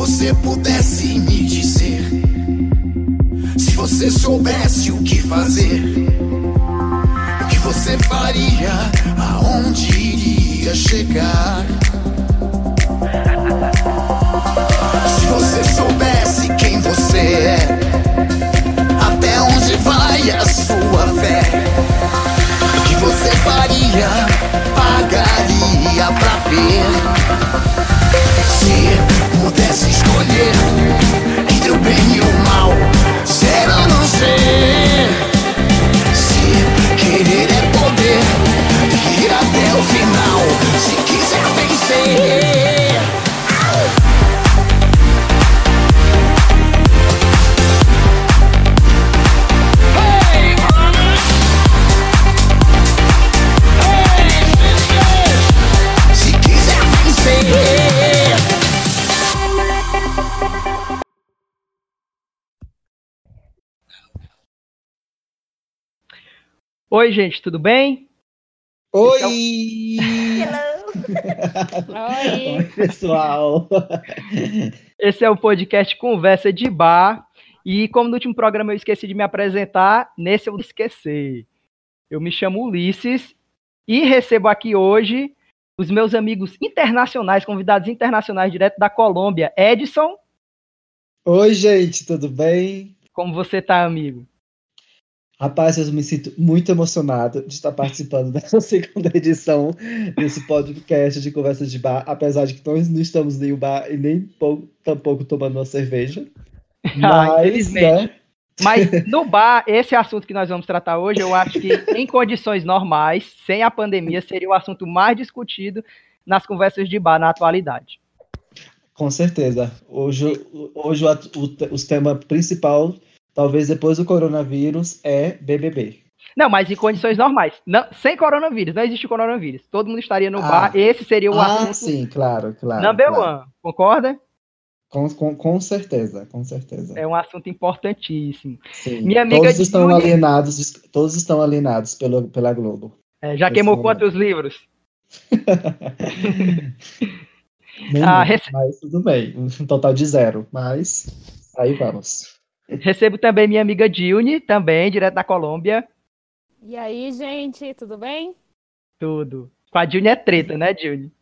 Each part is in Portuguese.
você pudesse me dizer, se você soubesse o que fazer, o que você faria, aonde iria chegar? Se você soubesse quem você é, até onde vai a sua fé? O que você faria, pagaria pra ver? Se pudesse escolher entre o bem e o mal, ser ou não ser. Se querer é poder, ir até o final. Se quiser vencer. Oi, gente, tudo bem? Oi! Oi. Oi, pessoal! Esse é o podcast Conversa de Bar. E como no último programa eu esqueci de me apresentar, nesse eu vou esquecer. Eu me chamo Ulisses e recebo aqui hoje os meus amigos internacionais, convidados internacionais direto da Colômbia. Edson, Oi, gente, tudo bem? como você tá, amigo? Rapaz, eu me sinto muito emocionado de estar participando dessa segunda edição desse podcast de Conversas de Bar, apesar de que nós não estamos em um bar e nem pou- tampouco tomando uma cerveja. Ah, Mas, infelizmente. né? Mas no bar, esse assunto que nós vamos tratar hoje, eu acho que em condições normais, sem a pandemia, seria o assunto mais discutido nas conversas de bar na atualidade. Com certeza. Hoje, hoje o, o, o tema principal, talvez depois do coronavírus, é BBB. Não, mas em condições normais. Não, sem coronavírus, não existe coronavírus. Todo mundo estaria no Ah. bar. Esse seria o ah, assunto sim, claro, claro. number claro. one. Concorda? Com, com, com certeza, com certeza. É um assunto importantíssimo. Sim. Minha amiga todos estão Julie- alienados, todos estão alienados pelo, pela Globo. É, já queimou momento. quantos livros? Nem Ah, rece- Mas tudo bem, um total de zero. Mas aí vamos. Recebo também minha amiga Dilne, também, direto da Colômbia. E aí, gente, tudo bem? Tudo. Com a Dilne é treta, né, Dilne?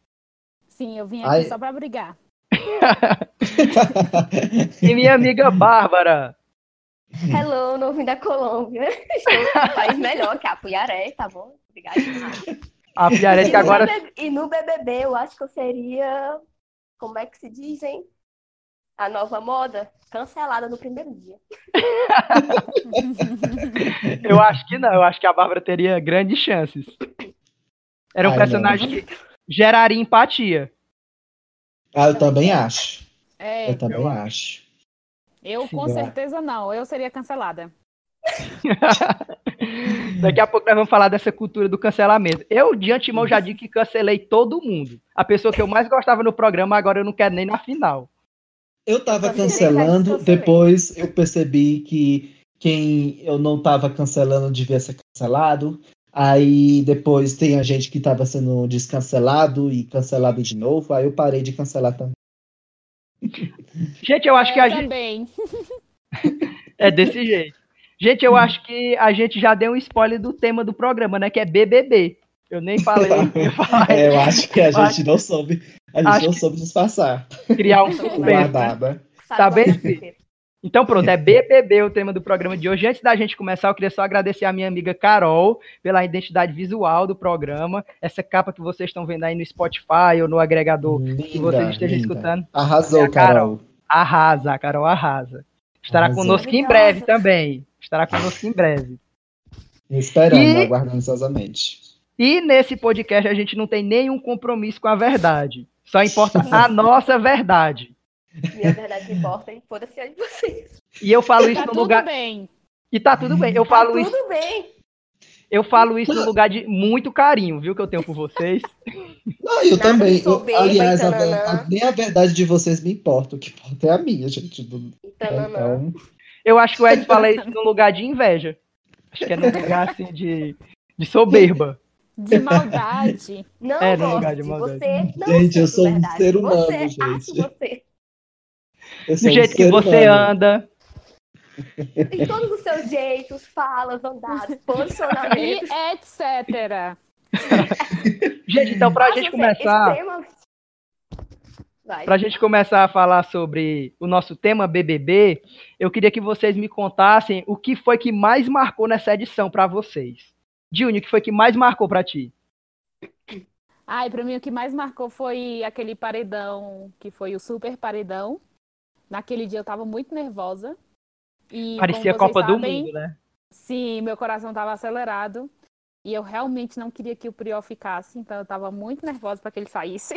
Sim, eu vim aqui Ai. só pra brigar. E minha amiga Bárbara. Hello, novo da Colômbia. Estou no país melhor que a Puiaré, tá bom? Obrigada. A que agora. E no BBB e no BBB eu acho que eu seria, como é que se diz, hein? A nova moda, cancelada no primeiro dia. Eu acho que não, eu acho que a Bárbara teria grandes chances. Era um Ai, personagem que geraria empatia. ah, eu também acho. É, Eu também eu acho. eu com certeza não. Eu seria cancelada. Daqui a pouco nós vamos falar dessa cultura do cancelamento. Eu, de antemão, já digo que cancelei todo mundo. A pessoa que eu mais gostava no programa, agora eu não quero nem na final. Eu tava Eu também já cancelando, depois eu percebi que quem eu não tava cancelando devia ser cancelado. Aí depois tem a gente que tava sendo descancelado e cancelado de novo. Aí eu parei de cancelar também. Gente, eu acho que eu a gente. também. É desse jeito. Gente, eu acho que a gente já deu um spoiler do tema do programa, né? Que é BBB. Eu nem falei. Eu falar, É, eu acho que a gente não soube. A gente acho não soube disfarçar. criar um suspense. né? Guardada. Tá bem. Então pronto, é BBB o tema do programa de hoje. Antes da gente começar, eu queria só agradecer a minha amiga Carol pela identidade visual do programa. Essa capa que vocês estão vendo aí no Spotify ou no agregador que vocês Linda, estejam linda. escutando. Arrasou, É a Carol. Carol. Arrasa, a Carol arrasa. Estará Arrasou. conosco em breve também. Estará conosco em breve. Esperando, E- aguardando ansiosamente. E nesse podcast a gente não tem nenhum compromisso com a verdade. Só importa a nossa verdade. Minha verdade importa, hein? Foda-se a de vocês. E eu falo isso Tá no tudo lugar. bem. E tá tudo bem. Eu Tá falo isso, tudo bem. eu falo isso no lugar de muito carinho, viu? Que eu tenho por vocês. Não, eu Nada também. Eu, aliás, a, a- nem a verdade de vocês me importa. O que importa é a minha, gente. Do- Tananã. Então, Eu acho que o Ed fala isso no lugar de inveja. Acho que é no lugar assim de, de soberba. De maldade. Não É, lugar de de maldade. você. Não Gente, eu sou um verdade. ser humano, você, gente. acho você. Eu do sou um jeito que ser você humano. anda. Em todos os seus jeitos, falas, andados, E posicionamentos. etc. Gente, então pra Nossa, gente é começar, extremamente- Vai. pra gente começar a falar sobre o nosso tema BBB, eu queria que vocês me contassem o que foi que mais marcou nessa edição pra vocês. Júnior, o que foi que mais marcou pra ti? Ai, pra mim o que mais marcou foi aquele paredão, que foi o super paredão. Naquele dia eu tava muito nervosa. E Parecia vocês Copa do sabem, Mundo, né? Sim, meu coração tava acelerado. E eu realmente não queria que o Priol ficasse, então eu tava muito nervosa para que ele saísse.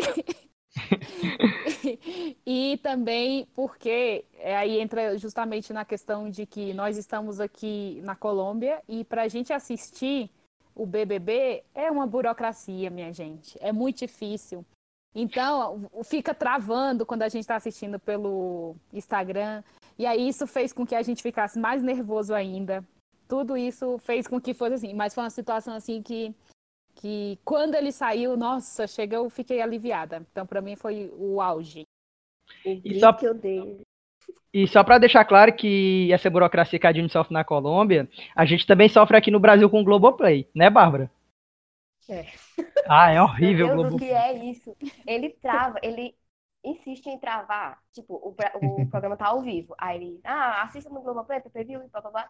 e também porque é, aí entra justamente na questão de que nós estamos aqui na Colômbia e para a gente assistir o BBB é uma burocracia, minha gente. É muito difícil. Então, fica travando quando a gente está assistindo pelo Instagram. E aí isso fez com que a gente ficasse mais nervoso ainda. Tudo isso fez com que fosse assim. Mas foi uma situação assim que, que quando ele saiu, nossa, chega, eu fiquei aliviada. Então, para mim, foi o auge. O E só- que eu dei. E só pra deixar claro que essa burocracia que a gente sofre na Colômbia, a gente também sofre aqui no Brasil com o Globoplay, né, Bárbara? É. Ah, é horrível o Meu Deus, o Globoplay. que é isso? Ele trava, ele insiste em travar. Tipo, o, o programa tá ao vivo. Aí ele, ah, assista no Globoplay, PPV, e papapá.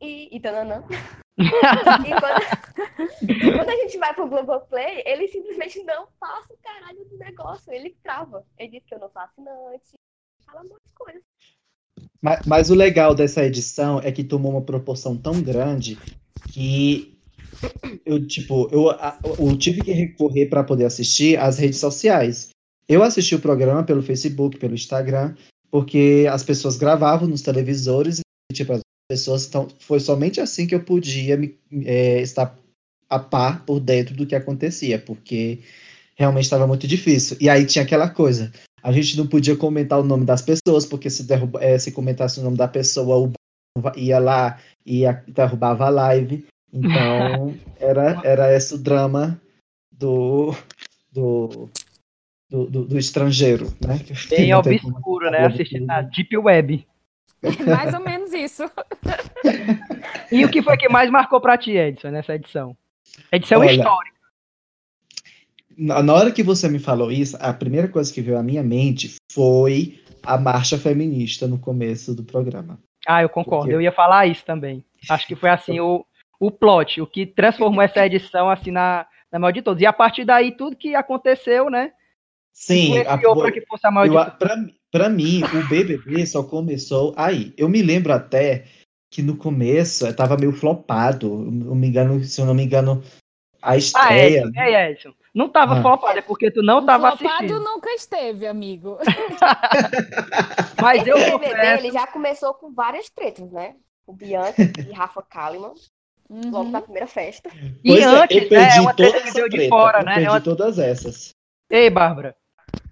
E, e tananã. e, quando, quando a gente vai pro Globoplay, ele simplesmente não passa o caralho do negócio. Ele trava. Ele diz que eu não sou assinante. Fala. Mas, mas o legal dessa edição é que tomou uma proporção tão grande que eu, tipo, eu, eu tive que recorrer para poder assistir às redes sociais. Eu assisti o programa pelo Facebook, pelo Instagram, porque as pessoas gravavam nos televisores e, tipo, as pessoas então foi somente assim que eu podia me, é, estar a par por dentro do que acontecia, porque realmente estava muito difícil. E aí tinha aquela coisa, a gente não podia comentar o nome das pessoas, porque se, derruba, eh, se comentasse o nome da pessoa, o ia lá e derrubava a live. Então, era, era esse o drama do, do, do, do- do estrangeiro, né? Bem obscuro, né? Assistindo na Deep Web. Mais ou menos isso. E o que foi que mais marcou pra ti, Edson, nessa edição? Edição Olha, histórica. Na hora que você me falou isso, a primeira coisa que veio à minha mente foi a marcha feminista no começo do programa. Ah, eu concordo. Porque- Eu ia falar isso também. Acho que foi assim o, o plot, o que transformou essa edição assim na, na maior de todos. E a partir daí, tudo que aconteceu, né? Sim, a, que fosse a maior de eu, todas. pra, pra mim, o BBB só começou aí. Eu me lembro até que no começo tava meio flopado. Eu me engano, se eu não me engano, a Ah, estreia. Edson, é, Edson. Não tava Ah. flopado, é porque tu não O tava flopado assistindo. nunca esteve, amigo. Mas Esse eu BBB, confesso. ele já começou com várias tretas, né? O Bianca e Rafa Kalimann, logo Uhum. na primeira festa. E Pois é, antes, eu né, é uma treta que deu de treta, fora, eu né? perdi É uma- todas essas. Ei, Bárbara,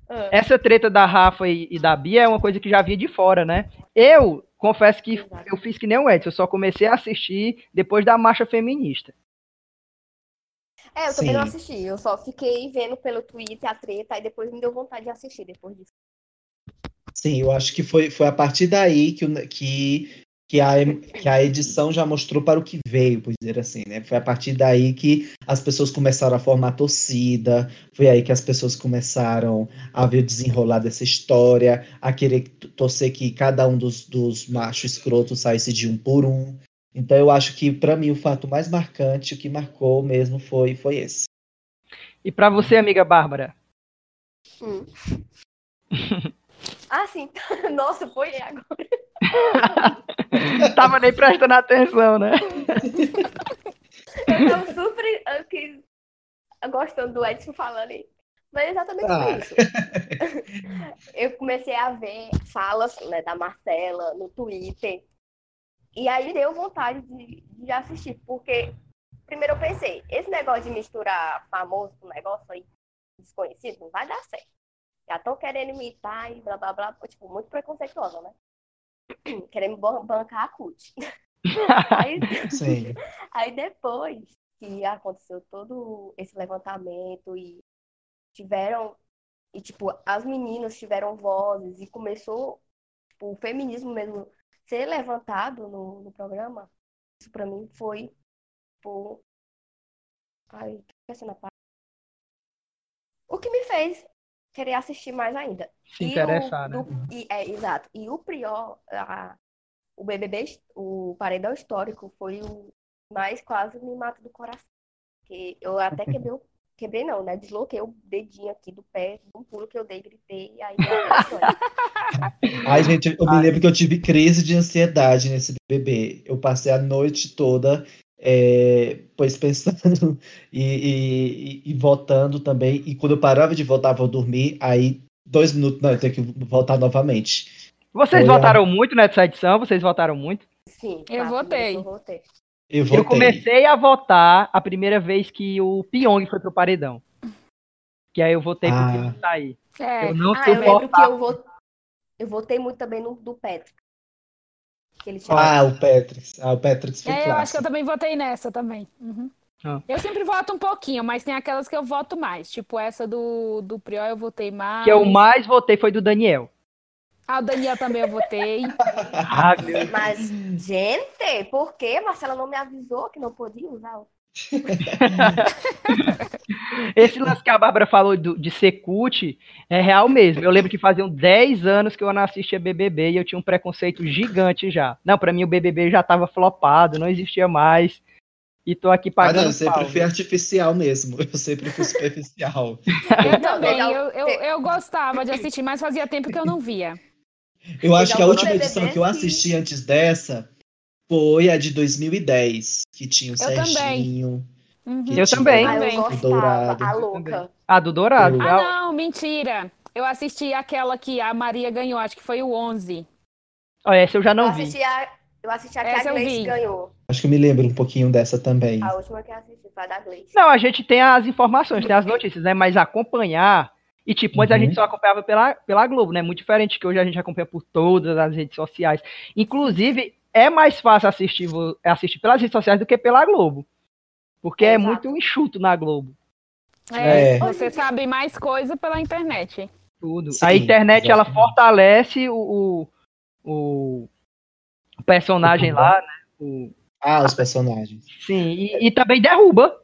Ah. essa treta da Rafa e, e da Bia é uma coisa que já vinha de fora, né? Eu confesso que Exato. eu fiz que nem o Edson, eu só comecei a assistir depois da marcha feminista. É, eu também não assisti. Eu só fiquei vendo pelo Twitter a treta e depois me deu vontade de assistir depois disso. Sim, eu acho que foi, foi a partir daí que, o- que, que, a, que a edição já mostrou para o que veio, por dizer assim, né? Foi a partir daí que as pessoas começaram a formar torcida, foi aí que as pessoas começaram a ver o desenrolar dessa história, a querer torcer que cada um dos, dos machos escrotos saísse de um por um. Então eu acho que, para mim, o fato mais marcante, o que marcou mesmo foi, foi esse. E pra você, amiga Bárbara? Hum. ah, sim. Nossa, foi agora. Tava nem prestando atenção, né? Eu tava super aqui, gostando do Edson falando aí. Mas exatamente Ah. foi isso. Eu comecei a ver falas né, da Marcela no Twitter. E aí deu vontade de, de assistir, porque primeiro eu pensei, esse negócio de misturar famoso com negócio aí desconhecido não vai dar certo. Já estão querendo imitar e blá blá blá, tipo, muito preconceituosa, né? Querendo ban- bancar a CUT. Aí. Aí depois que aconteceu todo esse levantamento e tiveram e tipo as meninas tiveram vozes e começou tipo, o feminismo mesmo ser levantado no, no programa, isso pra mim foi, tipo, ai, tô esquecendo a parte. O que me fez querer assistir mais ainda. Se E o interessar, né? do- e- é, exato. E o Prior, a- o BBB, o Paredão Histórico foi o mais quase me mata do coração. Porque eu até quebrei, o- quebrei não, né? Desloquei o dedinho aqui do pé, um pulo que eu dei, gritei, e aí. Ai, gente, eu me lembro que eu tive crise de ansiedade nesse bebê. Eu passei a noite toda, é, pois pensando e, e, e- e votando também. E quando eu parava de votar, vou dormir. Aí, dois minutos, não, eu tenho que votar novamente. Vocês Foi a- votaram muito nessa edição? Vocês votaram muito? Sim, Eu votei. Eu votei. Eu. Eu comecei a votar a primeira vez que o Pyong foi pro paredão. Que aí eu votei pro Ah. Pyong sair. É, Eu não Ah, eu lembro que eu votei, eu votei muito também no do Patrick. Que ele tinha Ah, o Patrick. Ah, o Patrick foi É, eu acho que eu também votei nessa também. Uhum. Ah. Eu sempre voto um pouquinho, mas tem aquelas que eu voto mais. Tipo, essa do, do Prior eu votei mais. Que eu mais votei foi do Daniel. Ah, o Daniel também eu votei. Ah, meu Mas, gente, por que Marcela não me avisou que não podia usar? o- Esse lance que a Bárbara falou do- de ser cult é real mesmo. Eu lembro que faziam 10 anos que eu não assistia BBB e eu tinha um preconceito gigante já. Não, pra mim o BBB já tava flopado, não existia mais. E tô aqui Ah, pagando não, eu sempre pau. fui artificial mesmo. Eu sempre fui superficial. Eu também, legal. eu, eu, eu gostava de assistir, mas fazia tempo que eu não via. Eu acho que a última edição que eu assisti antes dessa foi a de 2010, que tinha o Eu também. Serginho. Uhum. que Eu tinha também. Ah, eu Também. gostava, Dourado. a louca. Ah, do Dourado. Eu- Ah, não, mentira. Eu assisti aquela que a Maria ganhou, acho que foi o 11. Ó, essa eu já Eu não vi. assisti a, eu assisti a que Essa a eu Gleice vi. ganhou. Acho que eu me lembro um pouquinho dessa também. A última que eu assisti foi a da Gleice. Não, a gente tem as informações, tem as notícias, né? Mas acompanhar. E, tipo, antes a Uhum. gente só acompanhava pela, pela Globo, né? Muito diferente que hoje a gente acompanha por todas as redes sociais. Inclusive, é mais fácil assistir, assistir pelas redes sociais do que pela Globo. Porque é Exato. muito enxuto na Globo. É, É. Você sabe mais coisa pela internet. Tudo. Sim, a internet, ela exatamente. fortalece o, o, o personagem O lá, né? O- Ah, os personagens. sim, e, e também derruba.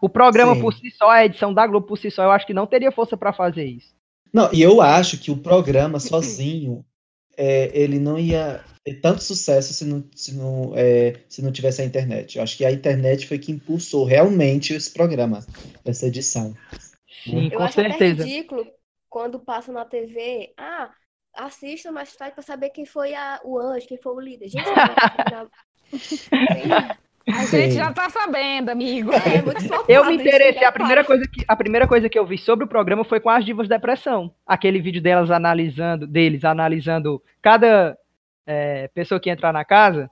O programa Sim. por si só, a edição da Globo por si só, eu acho que não teria força pra fazer isso. Não, e eu acho que o programa sozinho, é, ele não ia ter tanto sucesso se não, se, não, é, se não tivesse a internet. Eu acho que a internet foi que impulsou realmente esse programa, essa edição. Sim, Eu com acho certeza. até ridículo quando passa na TV. Ah, assista mais tarde pra saber quem foi a, o anjo, quem foi o líder. Gente, A Sim. gente já tá sabendo, amigo. é muito flopado Eu me isso, interessei, né, a primeira, coisa que, a primeira coisa que eu vi sobre o programa foi com as divas da depressão. Aquele vídeo delas analisando, deles analisando cada é, pessoa que entrar na casa.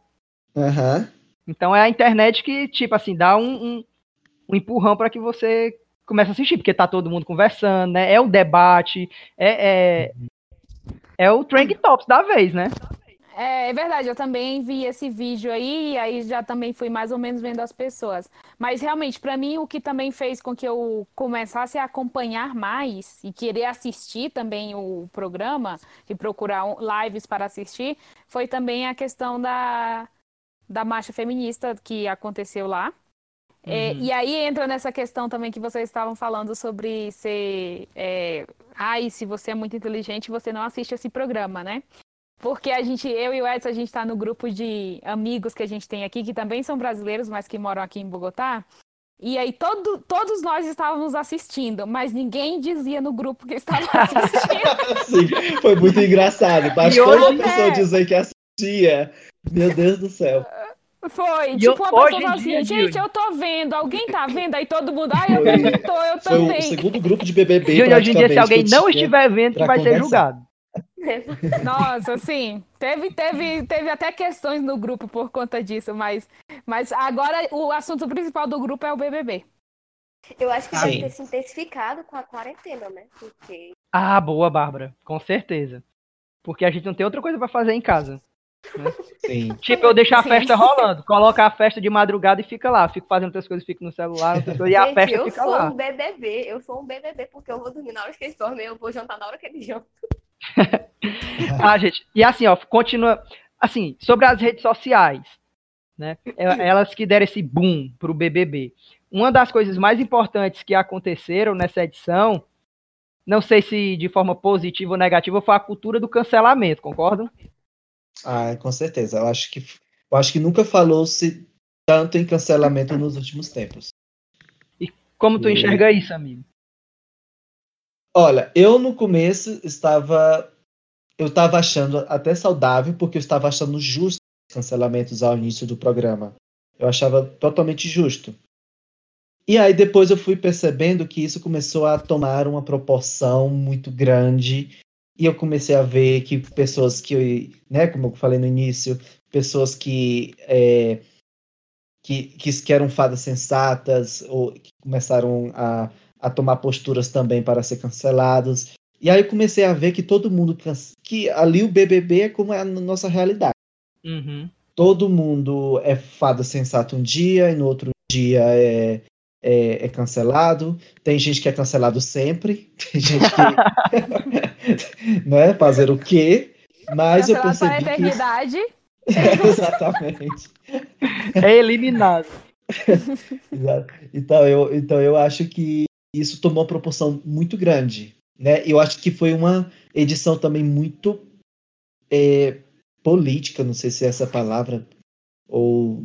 Aham. Então é a internet que, tipo assim, dá um, um, um empurrão para que você comece a assistir, porque tá todo mundo conversando, né? É o debate, é, é, é o trend tops da vez, né? É, é verdade, eu também vi esse vídeo aí, e aí já também fui mais ou menos vendo as pessoas. Mas realmente, pra mim, o que também fez com que eu começasse a acompanhar mais e querer assistir também o programa e procurar lives para assistir, foi também a questão da, da marcha feminista que aconteceu lá. É, Uhum. e aí entra nessa questão também que vocês estavam falando sobre ser. É, ai, se você é muito inteligente, você não assiste esse programa, né? Porque a gente, eu e o Edson, a gente está no grupo de amigos que a gente tem aqui, que também são brasileiros, mas que moram aqui em Bogotá. E aí todo, todos nós estávamos assistindo, mas ninguém dizia no grupo que estava assistindo. Sim, foi muito engraçado. Basta E hoje- uma pessoa dizer que assistia. Meu Deus do céu. Foi, E tipo, uma pessoa falou dia, assim, gente, Júlio? eu tô vendo, alguém tá vendo? Aí todo mundo, ah, eu também tô, eu Foi o também. segundo grupo de BBB. E hoje em dia, se alguém não tinha. estiver vendo, que vai ser conversar. julgado. Nossa, sim. Teve, teve, teve até questões no grupo por conta disso, mas, mas agora o assunto principal do grupo é o BBB. Eu acho que Sim. deve ter se intensificado com a quarentena, né? Porque Ah, boa, Bárbara. Com certeza. Porque a gente não tem outra coisa pra fazer em casa. Sim. Tipo, eu deixo a Sim. festa rolando, coloco a festa de madrugada e fica lá. Fico fazendo outras coisas, fico no celular, outras coisas, e a Gente, festa eu fica sou lá. um BBB, eu sou um BBB porque eu vou dormir na hora que eles dormem, eu vou jantar na hora que eles jantam. Ah, gente, e assim, ó, continua. Assim, sobre as redes sociais, né? é- Elas que deram esse boom pro BBB. Uma das coisas mais importantes que aconteceram nessa edição, não sei se de forma positiva ou negativa, foi a cultura do cancelamento, concordam? Ah, com certeza. Eu acho que, eu acho que nunca falou-se tanto em cancelamento nos últimos tempos. Como tu E- enxerga isso, amigo? Olha, eu no começo estava. Eu estava achando até saudável, porque eu estava achando justo os cancelamentos ao início do programa. Eu achava totalmente justo. E aí depois eu fui percebendo que isso começou a tomar uma proporção muito grande. E eu comecei a ver que pessoas que, né, como eu falei no início, pessoas que, é, que, que, eram fadas sensatas, ou que começaram a, a tomar posturas também para ser cancelados. E aí eu comecei a ver que todo mundo, que ali o BBB é como é a nossa realidade. Uhum. Todo mundo é fada sensata um dia e no outro dia é, é, é cancelado. Tem gente que é cancelado sempre. Tem gente que. né? Fazer o quê? Mas eu Cancelado para a percebi que. eternidade. É, exatamente. É eliminado. Então eu, então eu acho que isso tomou uma proporção muito grande, né? Eu acho que foi uma edição também muito é, política, não sei se é essa palavra ou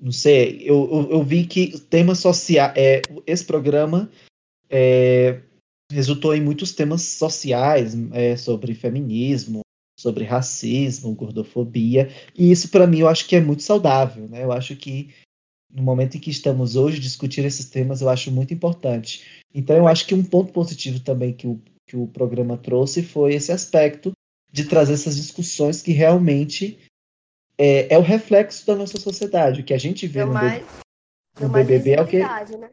não sei. Eu, eu, eu vi que temas sociais, é, esse programa é, resultou em muitos temas sociais é, sobre feminismo, sobre racismo, gordofobia, e isso para mim eu acho que é muito saudável, né? Eu acho que no momento em que estamos hoje, discutir esses temas eu acho muito importante. Então, eu acho que um ponto positivo também que o, que o programa trouxe foi esse aspecto de trazer essas discussões que realmente é, é o reflexo da nossa sociedade. O que a gente vê Deu no, mais, no BBB é o que. né?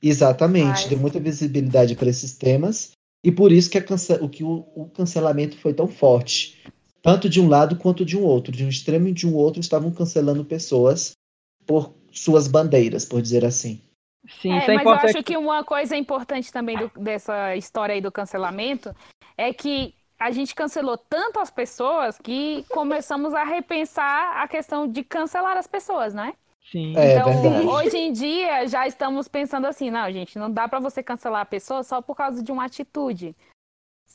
Exatamente, Mais. deu muita visibilidade para esses temas. E por isso que, cance- o, que o, o cancelamento foi tão forte. Tanto de um lado quanto de um outro. De um extremo e de um outro estavam cancelando pessoas por suas bandeiras, por dizer assim. Sim, É, isso é mas eu acho que uma coisa importante também do- dessa história aí do cancelamento é que a gente cancelou tanto as pessoas que começamos a repensar a questão de cancelar as pessoas, né? Sim. É então, verdade. hoje em dia, já estamos pensando assim, não, gente, não dá pra você cancelar a pessoa só por causa de uma atitude.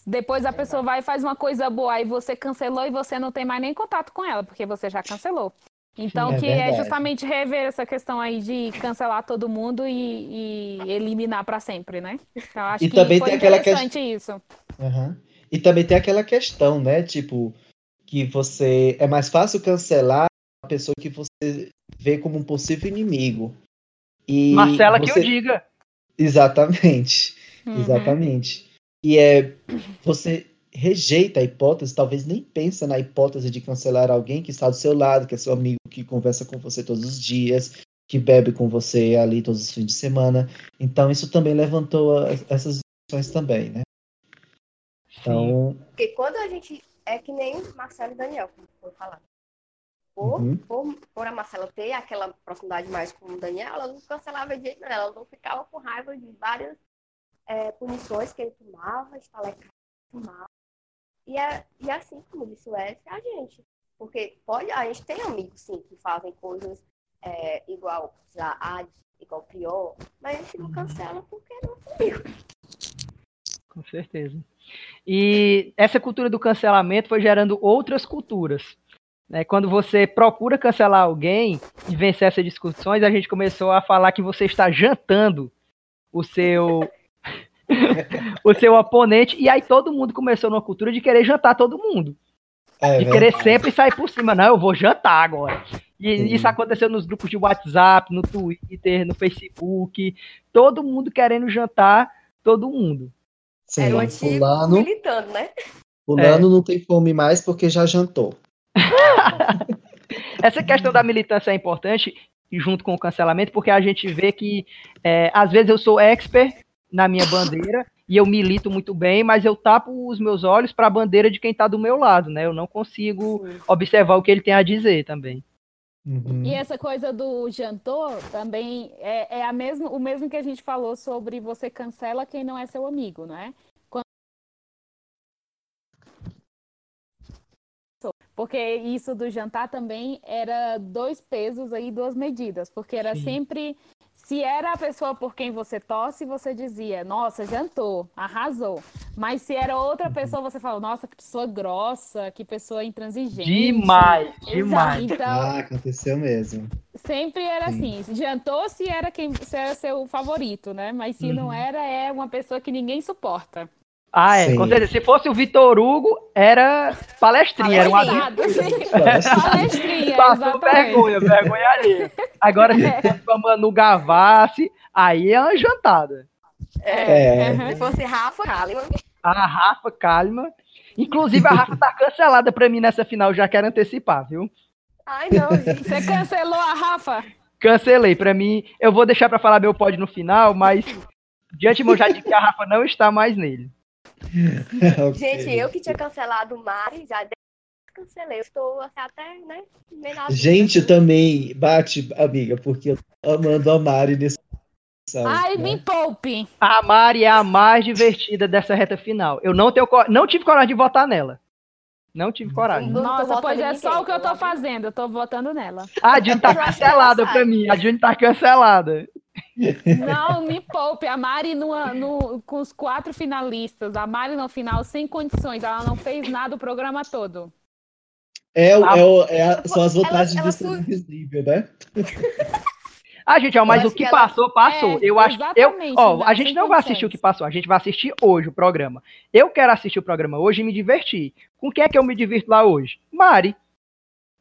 Depois a pessoa vai e faz uma coisa boa, aí você cancelou e você não tem mais nem contato com ela, porque você já cancelou. Então, é que é verdade. justamente rever essa questão aí de cancelar todo mundo e, e eliminar pra sempre, né? Então, eu acho E que também foi tem aquela interessante isso. Aham. E também tem aquela questão, né? Tipo, que você. É mais fácil cancelar uma pessoa que você vê como um possível inimigo. E Marcela que você- eu diga. Exatamente. Uhum. Exatamente. E é. Você rejeita a hipótese, talvez nem pensa na hipótese de cancelar alguém que está do seu lado, que é seu amigo, que conversa com você todos os dias, que bebe com você ali todos os fins de semana. Então, isso também levantou a- essas discussões também, né? Então, Porque quando a gente. É que nem Marcelo e Daniel, como foi falado. Por, Uhum. por, por a Marcela ter aquela proximidade mais com o Daniel, ela não cancelava de jeito nenhum. Ela não ficava com raiva de várias é, punições que ele tomava, estalecava, tomava. E, é, e assim como disse o Edson, é a gente. Porque pode, a gente tem amigos, sim, que fazem coisas é, igual, sei lá, a igual pior, mas a gente não cancela porque não é amigo. Com certeza. E essa cultura do cancelamento foi gerando outras culturas. Né? Quando você procura cancelar alguém e vencer essas discussões, a gente começou a falar que você está jantando o seu o seu oponente e aí todo mundo começou numa cultura de querer jantar todo mundo, é de querer verdade. sempre sair por cima, não, eu vou jantar agora. E Sim. isso aconteceu nos grupos de WhatsApp, no Twitter, no Facebook, todo mundo querendo jantar todo mundo. Sim, Era o antigo fulano, militando, né? fulano não tem fome mais porque já jantou. Essa questão da militância é importante, e junto com o cancelamento, porque a gente vê que, é, às vezes, eu sou expert na minha bandeira e eu milito muito bem, mas eu tapo os meus olhos para a bandeira de quem está do meu lado, né? Eu não consigo observar o que ele tem a dizer também. Uhum. E essa coisa do jantor também é, é a mesmo, o mesmo que a gente falou sobre você cancela quem não é seu amigo, né? Quando Porque isso do jantar também era dois pesos aí, duas medidas. Porque era Sim. sempre. Se era a pessoa por quem você torce, você dizia, nossa, jantou, arrasou. Mas se era outra pessoa, você fala, nossa, que pessoa grossa, que pessoa intransigente. Demais, demais. Então, Ah, aconteceu mesmo. sempre era Sim. assim. Jantou se era quem se era seu favorito, né? Mas se não Uhum. era, é uma pessoa que ninguém suporta. Ah, é, Sim. com certeza. Se fosse o Vitor Hugo, era palestrinha, era um adulto. Palestrinha, Passou exatamente. vergonha, vergonha ali. Agora, se É. fosse com a Manu Gavassi, aí é uma jantada. É. Aham. Se fosse Rafa Kalimann, A Rafa Kalimann. Inclusive, a Rafa tá cancelada pra mim nessa final, já quero antecipar, viu? ai não, gente. Você cancelou a Rafa? Cancelei. Pra mim, eu vou deixar pra falar meu pódio no final, mas de antemão já disse que a Rafa não está mais nele. Ok. Gente, eu que tinha cancelado o Mari, já cancelei. Eu estou assim, até, né? Gente, também bate, amiga, porque eu tô amando a Mari nesse. Ai, né? me poupe. A Mari é a mais divertida dessa reta final. Eu não, tenho, não tive coragem de votar nela. Não tive coragem. Nossa, pois é só o que eu tô fazendo. Eu tô votando nela. A June tá acho cancelada pra mim. A June tá cancelada. Não, me poupe. A Mari numa- no- com os quatro finalistas. A Mari no final, sem condições. Ela não fez nada o programa todo. É, o- Ah. é, o- é a- são as vantagens ela de ser invisível, né? Ah, gente, ó, mas o que que ela- passou, passou. É, eu acho. Eu, ó, não, a gente não vai assistir o que passou. A gente vai assistir hoje o programa. Eu quero assistir o programa hoje e me divertir. Com quem é que eu me divirto lá hoje? Mari.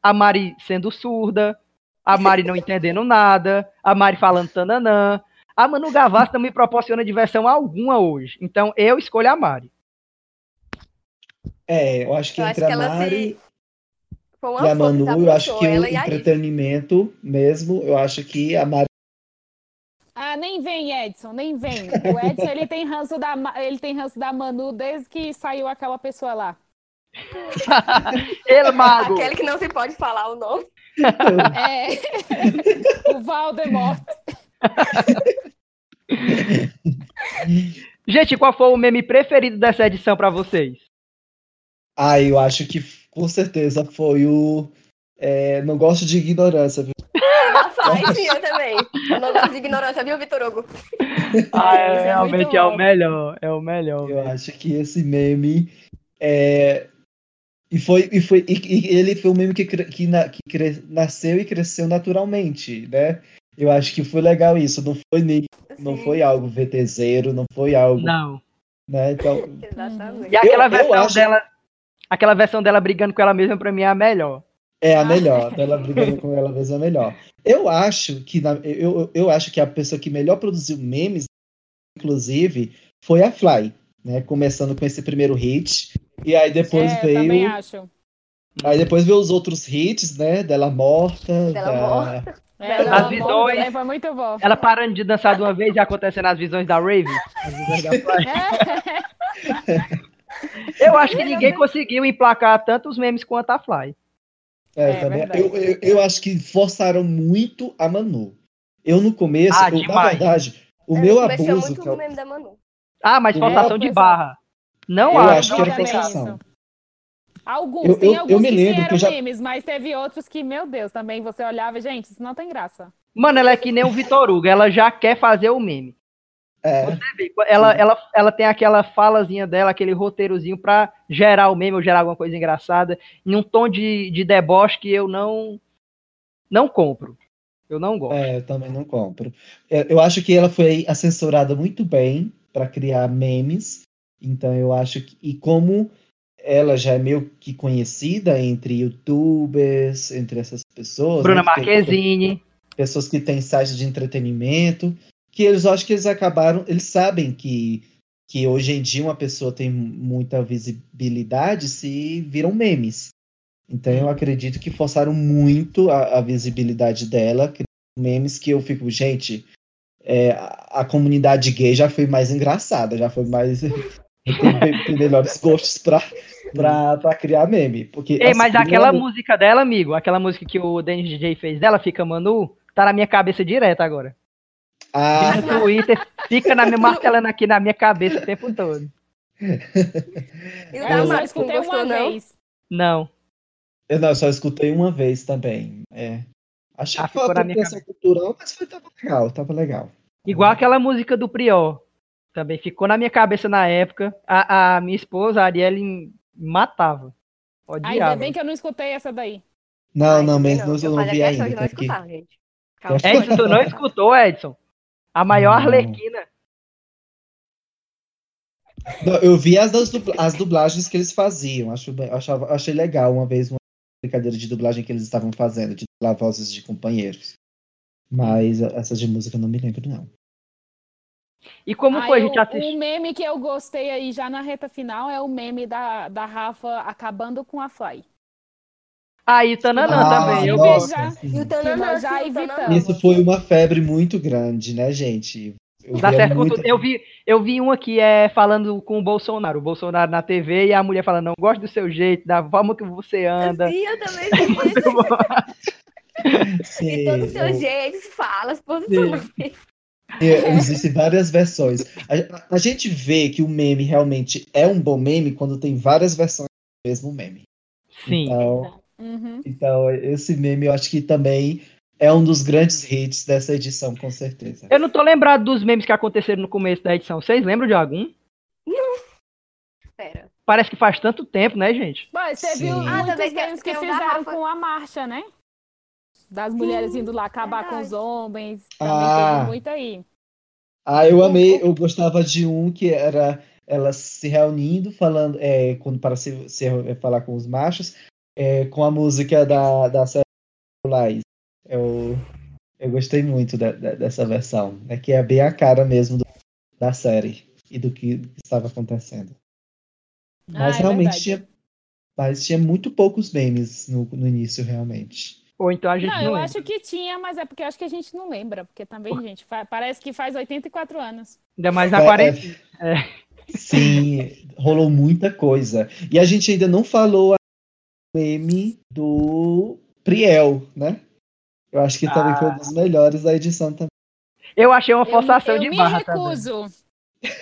A Mari sendo surda. A Mari não entendendo nada. A Mari falando tananã. A Manu Gavassi não me proporciona diversão alguma hoje. Então eu escolho a Mari. É, eu acho que Eu acho entre que a ela Mari se. E a Manu, eu acho que o entretenimento mesmo, eu acho que a Mari. Ah, nem vem, Edson, nem vem. O Edson, ele tem ranço da, ele tem ranço da Manu desde que saiu aquela pessoa lá. Ele, Mago. Aquele que não se pode falar o nome. É. o Valdemort. Gente, qual foi o meme preferido dessa edição pra vocês? Ah, eu acho que com certeza foi o. é, não gosto de ignorância, viu? Sim, eu também. Eu não gosto de ignorância, viu, Vitor Hugo? Ah, É, é realmente muito é o melhor. É o melhor. Eu acho que esse meme é. E foi, e foi e, e ele foi um meme que, que, na- que cre- nasceu e cresceu naturalmente, né? Eu acho que foi legal isso, não foi nem, não foi algo VTZero, não foi algo, Não. né? Então, Exatamente. E aquela eu versão acho- dela. Aquela versão dela brigando com ela mesma, pra mim, é a melhor. é a melhor, dela brigando com ela mesma é a melhor. Eu acho que na- eu, eu acho que a pessoa que melhor produziu memes, inclusive, foi a Fly, né? Começando com esse primeiro hit. E aí depois é, eu também veio acho. Aí depois veio os outros hits, né? Dela morta. Dela da- morta. É, As ela visões- morre também foi muito bom. Ela parando de dançar de uma vez e acontecendo as visões da Raven. As visões da Fly. É. Eu acho que ninguém conseguiu emplacar tantos memes quanto a Fly. É, É, também. Eu, eu, eu acho que forçaram muito a Manu. Eu no começo, Ah, eu, na verdade, o É, meu abuso. muito que eu- meme da Manu. Ah, mas É, forçação de é. barra. Não Eu acho. acho que era tem graça. Alguns, Eu- tem eu- eu alguns me que lembro que eu já- memes, mas teve outros que, meu Deus, também você olhava, gente, isso não tem graça. Mano, ela é que nem o Vitor Hugo. Ela já quer fazer o meme. É, Você vê, Ela, ela, ela tem aquela falazinha dela, aquele roteirozinho pra gerar o meme ou gerar alguma coisa engraçada, em um tom de, de deboche que eu não não compro. Eu não gosto. é, eu também não compro. Eu acho que ela foi assessorada muito bem para criar memes. Então eu acho que. E como ela já é meio que conhecida entre youtubers, entre essas pessoas. Bruna né, que tem- Marquezine. pessoas que têm sites de entretenimento, que eles acho que eles acabaram, eles sabem que, que hoje em dia uma pessoa tem muita visibilidade se viram memes. Então eu acredito que forçaram muito a, a visibilidade dela, memes que eu fico, gente, é, a comunidade gay já foi mais engraçada, já foi mais tem, tem melhores gostos pra, pra, pra criar meme. Porque, Ei, mas aquela música dela, amigo, aquela música que o Dennis DJ fez dela, fica Manu, tá na minha cabeça direto agora. Ah, no Twitter, fica na minha martelando aqui na minha cabeça o tempo todo. Eu da só não escutei gostou, uma não? vez. Não. Eu não, eu só escutei uma vez também. É. Achei Ah, que foi uma cultural, mas foi, tava legal, tava legal. Igual aquela música do Prior. Também ficou na minha cabeça na época. A, a minha esposa, a Arielle, matava. Ainda Odiava. bem que eu não escutei essa daí. Não, Ai, não, mesmo eu não vi questão ainda. não tem que- escutar, gente. Edson, tu não escutou, Edson? A maior Não. arlequina. Não, eu vi as, dubla- as dublagens que eles faziam. Acho, achava, achei legal uma vez uma brincadeira de dublagem que eles estavam fazendo, de dublar vozes de companheiros. Mas essa de música eu não me lembro, não. E como Aí foi a o- gente assistir? O meme que eu gostei aí já na reta final é o meme da, da Rafa acabando com a Fly. Ah, e Tananã Ah, também. Eu nossa. gosto. já- sim. E o Tananã, já o evitamos. Isso foi uma febre muito grande, né, gente? Eu Dá certo muita-. Eu vi, eu vi uma que é falando com o Bolsonaro. O Bolsonaro na TV e a mulher falando, não gosto do seu jeito, da forma que você anda. Sim, eu também vi. Sim, De todos os seus eu- jeitos, falas, posicionamentos. É, Existem várias versões. A, a gente vê que o meme realmente é um bom meme quando tem várias versões do mesmo meme. Sim. Então, Uhum. então, esse meme eu acho que também é um dos grandes hits dessa edição, com certeza. Eu não tô lembrado dos memes que aconteceram no começo da edição. Vocês lembram de algum? Pera. Parece que faz tanto tempo, né, gente? Mas teve Sim. muitos Ah, também tem- memes que da fizeram com a marcha, né? Das mulheres indo lá acabar com os homens. Também Ah. teve muito aí. Ah, eu amei, eu gostava de um que era elas se reunindo, falando, é, quando para se, se falar com os machos, é, com a música da, da série Laís. Eu, eu gostei muito da- da- dessa versão, né, que é bem a cara mesmo do- da série e do que estava acontecendo. Mas Ah, é realmente verdade. tinha, mas tinha muito poucos memes no, no início, realmente. Ou então a gente Não, não, eu lembra. acho que tinha, mas é porque eu acho que a gente não lembra. Porque também, gente, fa- parece que faz 84 anos. Ainda mais na É, quarentena. Sim, rolou muita coisa. E a gente ainda não falou a meme do Priel, né? Eu acho que também foi um dos melhores da edição também. Eu achei uma Eu, forçação eu de me barra também. recuso.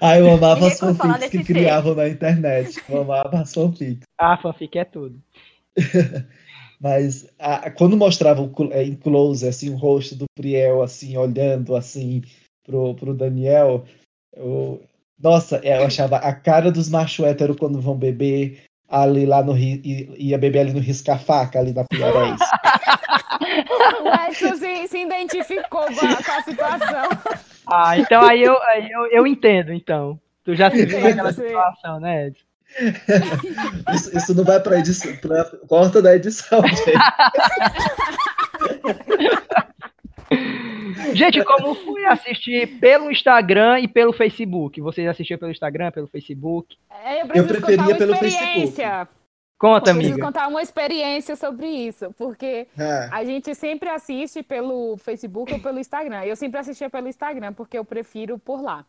Ah, eu amava as fanfics que criavam na internet. Eu amava as fanfics. Ah, fanfic é tudo. Mas a- quando mostrava o cl- em close, assim, o rosto do Priel, assim, olhando, assim, pro, pro Daniel, eu... Nossa, eu achava a cara dos macho hétero quando vão beber ali lá no ia beber ali no Risca-Faca, ali na Pinharés. O Edson se, se identificou com a, com a situação. Ah, então aí eu, aí eu, eu entendo, então. Tu já se viu naquela situação, né, Edson? Isso, isso não vai pra edição, pra corta da edição, gente. Gente, como foi assistir pelo Instagram e pelo Facebook? Vocês assistiram pelo Instagram, pelo Facebook? É, Eu preciso preferia contar uma pelo experiência. Conta, Eu preciso amiga. contar uma experiência sobre isso, porque Ah, a gente sempre assiste pelo Facebook ou pelo Instagram. Eu sempre assistia pelo Instagram, porque eu prefiro por lá.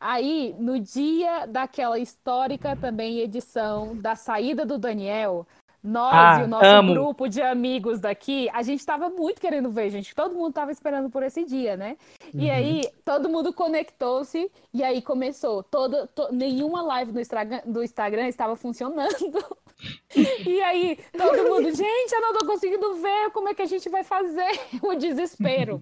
Aí, no dia daquela histórica também edição da saída do Daniel, nós Ah, e o nosso amo. grupo de amigos daqui, a gente estava muito querendo ver, gente. Todo mundo estava esperando por esse dia, né? E Uhum. aí, todo mundo conectou-se e aí começou. Toda, to- nenhuma live do Instagram, do Instagram estava funcionando. E aí, todo mundo, gente, eu não tô conseguindo ver como é que a gente vai fazer o desespero.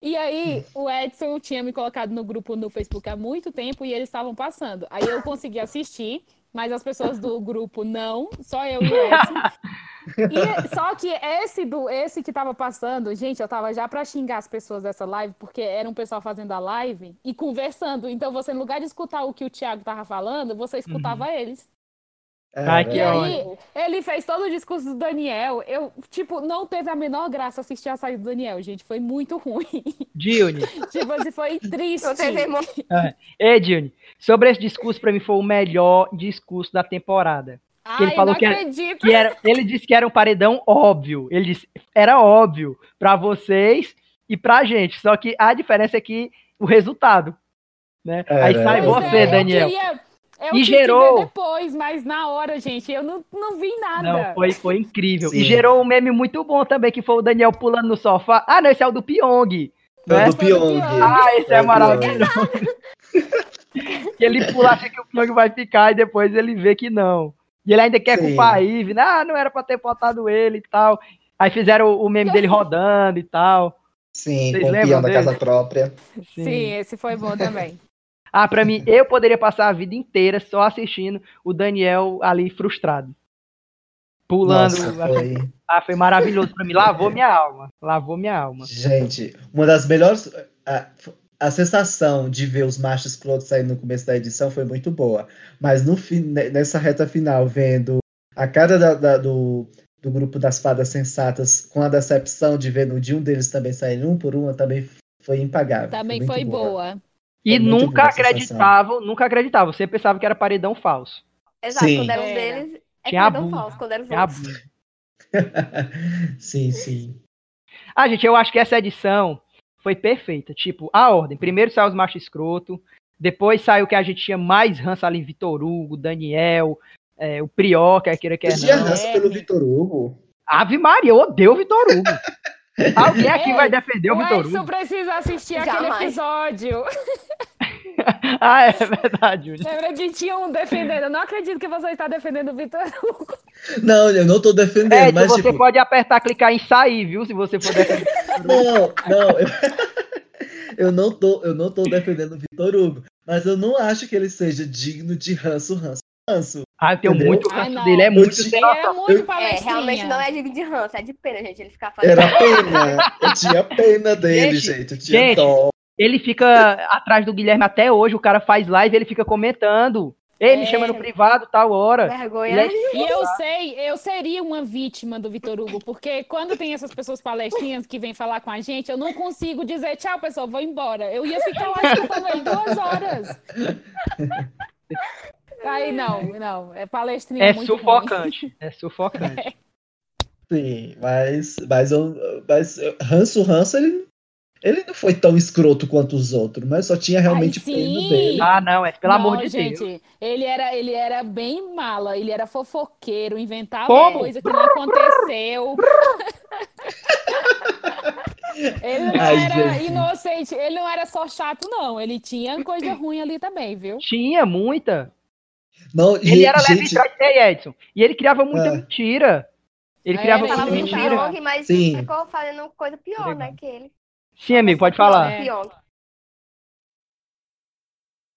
E aí, o Edson tinha me colocado no grupo no Facebook há muito tempo e eles estavam passando. Aí eu consegui assistir, mas as pessoas do grupo não, só eu e o Edson. E, só que esse do esse que tava passando, gente, eu tava já pra xingar as pessoas dessa live, porque era um pessoal fazendo a live e conversando. Então você, no lugar de escutar o que o Thiago tava falando, você escutava eles. Ai, que E era- ótimo. aí, ele fez todo o discurso do Daniel. Eu, tipo, não teve a menor graça assistir a saída do Daniel, gente. Foi muito ruim. Dione. tipo assim, foi triste. Não teve emo- Ei, Dione. Sobre esse discurso, pra mim, foi o melhor discurso da temporada. Ai, ele falou não que era- acredito. Que era, ele disse que era um paredão óbvio. Ele disse, era óbvio pra vocês e pra gente. Só que a diferença é que o resultado. Né? Aí Era. sai Pois você, é, eu Daniel. queria- Eu E gerou- depois, mas na hora, gente, eu não, não vi nada. Não, foi, foi incrível. Sim. E gerou um meme muito bom também, que foi o Daniel pulando no sofá. Ah, não, esse é o do Pyong. É né? do Pyong. Ah, esse é, É maravilhoso. que ele pula, acha que o Pyong vai ficar e depois ele vê que não. E ele ainda quer Sim. culpar a Ivy, né? ah, não era pra ter botado ele e tal. Aí fizeram o meme dele rodando e tal. Sim, Vocês com o peão da casa própria. Sim. esse foi bom também. Ah, pra mim, eu poderia passar a vida inteira só assistindo o Daniel ali frustrado. Pulando. Nossa, foi. Ah, foi maravilhoso pra mim. Lavou minha alma. Lavou minha alma. Gente, uma das melhores. A, a sensação de ver os machos escrotos saindo no começo da edição foi muito boa. Mas no fim, ne- nessa reta final, vendo a cara da- da- do, do grupo das fadas sensatas com a decepção de ver no de um deles também sair um por uma, também foi impagável. Também muito foi boa. E Foi muito nunca sensação. acreditavam, nunca acreditavam. Você pensava que era paredão falso. Exato, Sim. quando era um É. deles, é Tinha abuso. falso, quando era os É outros. sim, sim. Ah, gente, eu acho que essa edição foi perfeita. Tipo, a ordem. Primeiro saiu os machos escroto. Depois saiu que a gente tinha mais ranço ali, Vitor Hugo, Daniel, é, o Prior, quer queira quer Eu tinha não. ranço pelo Vitor Hugo. Ave Maria, eu odeio o Vitor Hugo. Alguém aqui Ei, vai defender o O Vitor Hugo? precisa assistir aquele Jamais. episódio. Ah, é verdade. Lembra que tinha um defendendo. Eu não acredito que você está defendendo o Vitor Hugo. Não, eu não tô defendendo, É, mas você tipo, pode apertar, clicar em sair, viu? Se você for defender. Não, não. Eu, eu não tô, eu não tô defendendo o Vitor Hugo, mas eu não acho que ele seja digno de ranço, ranço, ranço. Ah, eu tenho Entendeu? muito ranço dele, é muito sem noção. muito É, palestrinha. realmente não é digno de ranço, é de pena, gente. Ele ficar fazendo. Era pena. Eu tinha pena dele, Gente, gente. Eu tinha gente, dó. Ele fica atrás do Guilherme até hoje, o cara faz live, ele fica comentando. Ele me É. chama no privado, tal hora. Vergonha. É E eu sei, eu seria uma vítima do Vitor Hugo, porque quando tem essas pessoas palestrinhas que vêm falar com a gente, eu não consigo dizer tchau, pessoal, vou embora. Eu ia ficar lá escutando ele duas horas. Aí não, não, é palestrinha É muito ruim. sufocante. É sufocante. Sim, mas, mas, eu, mas ranço, ranço, ele, ele não foi tão escroto quanto os outros, mas só tinha realmente Ai, pena dele. Ah, não, é pelo amor Não, de gente, Deus. ele era, ele era bem mala, ele era fofoqueiro, inventava Como? coisa que não aconteceu. ele não Ai, era gente. inocente, ele não era só chato, não. Ele tinha coisa ruim ali também, viu? Tinha muita. Não, Ele e, era leve gente, e trás, Ei, Edson. E ele criava muita Ah. mentira. Ele É, criava ele muita mentira. Mas Sim. ficou fazendo coisa pior, né, que ele. Sim, amigo, pode falar. É.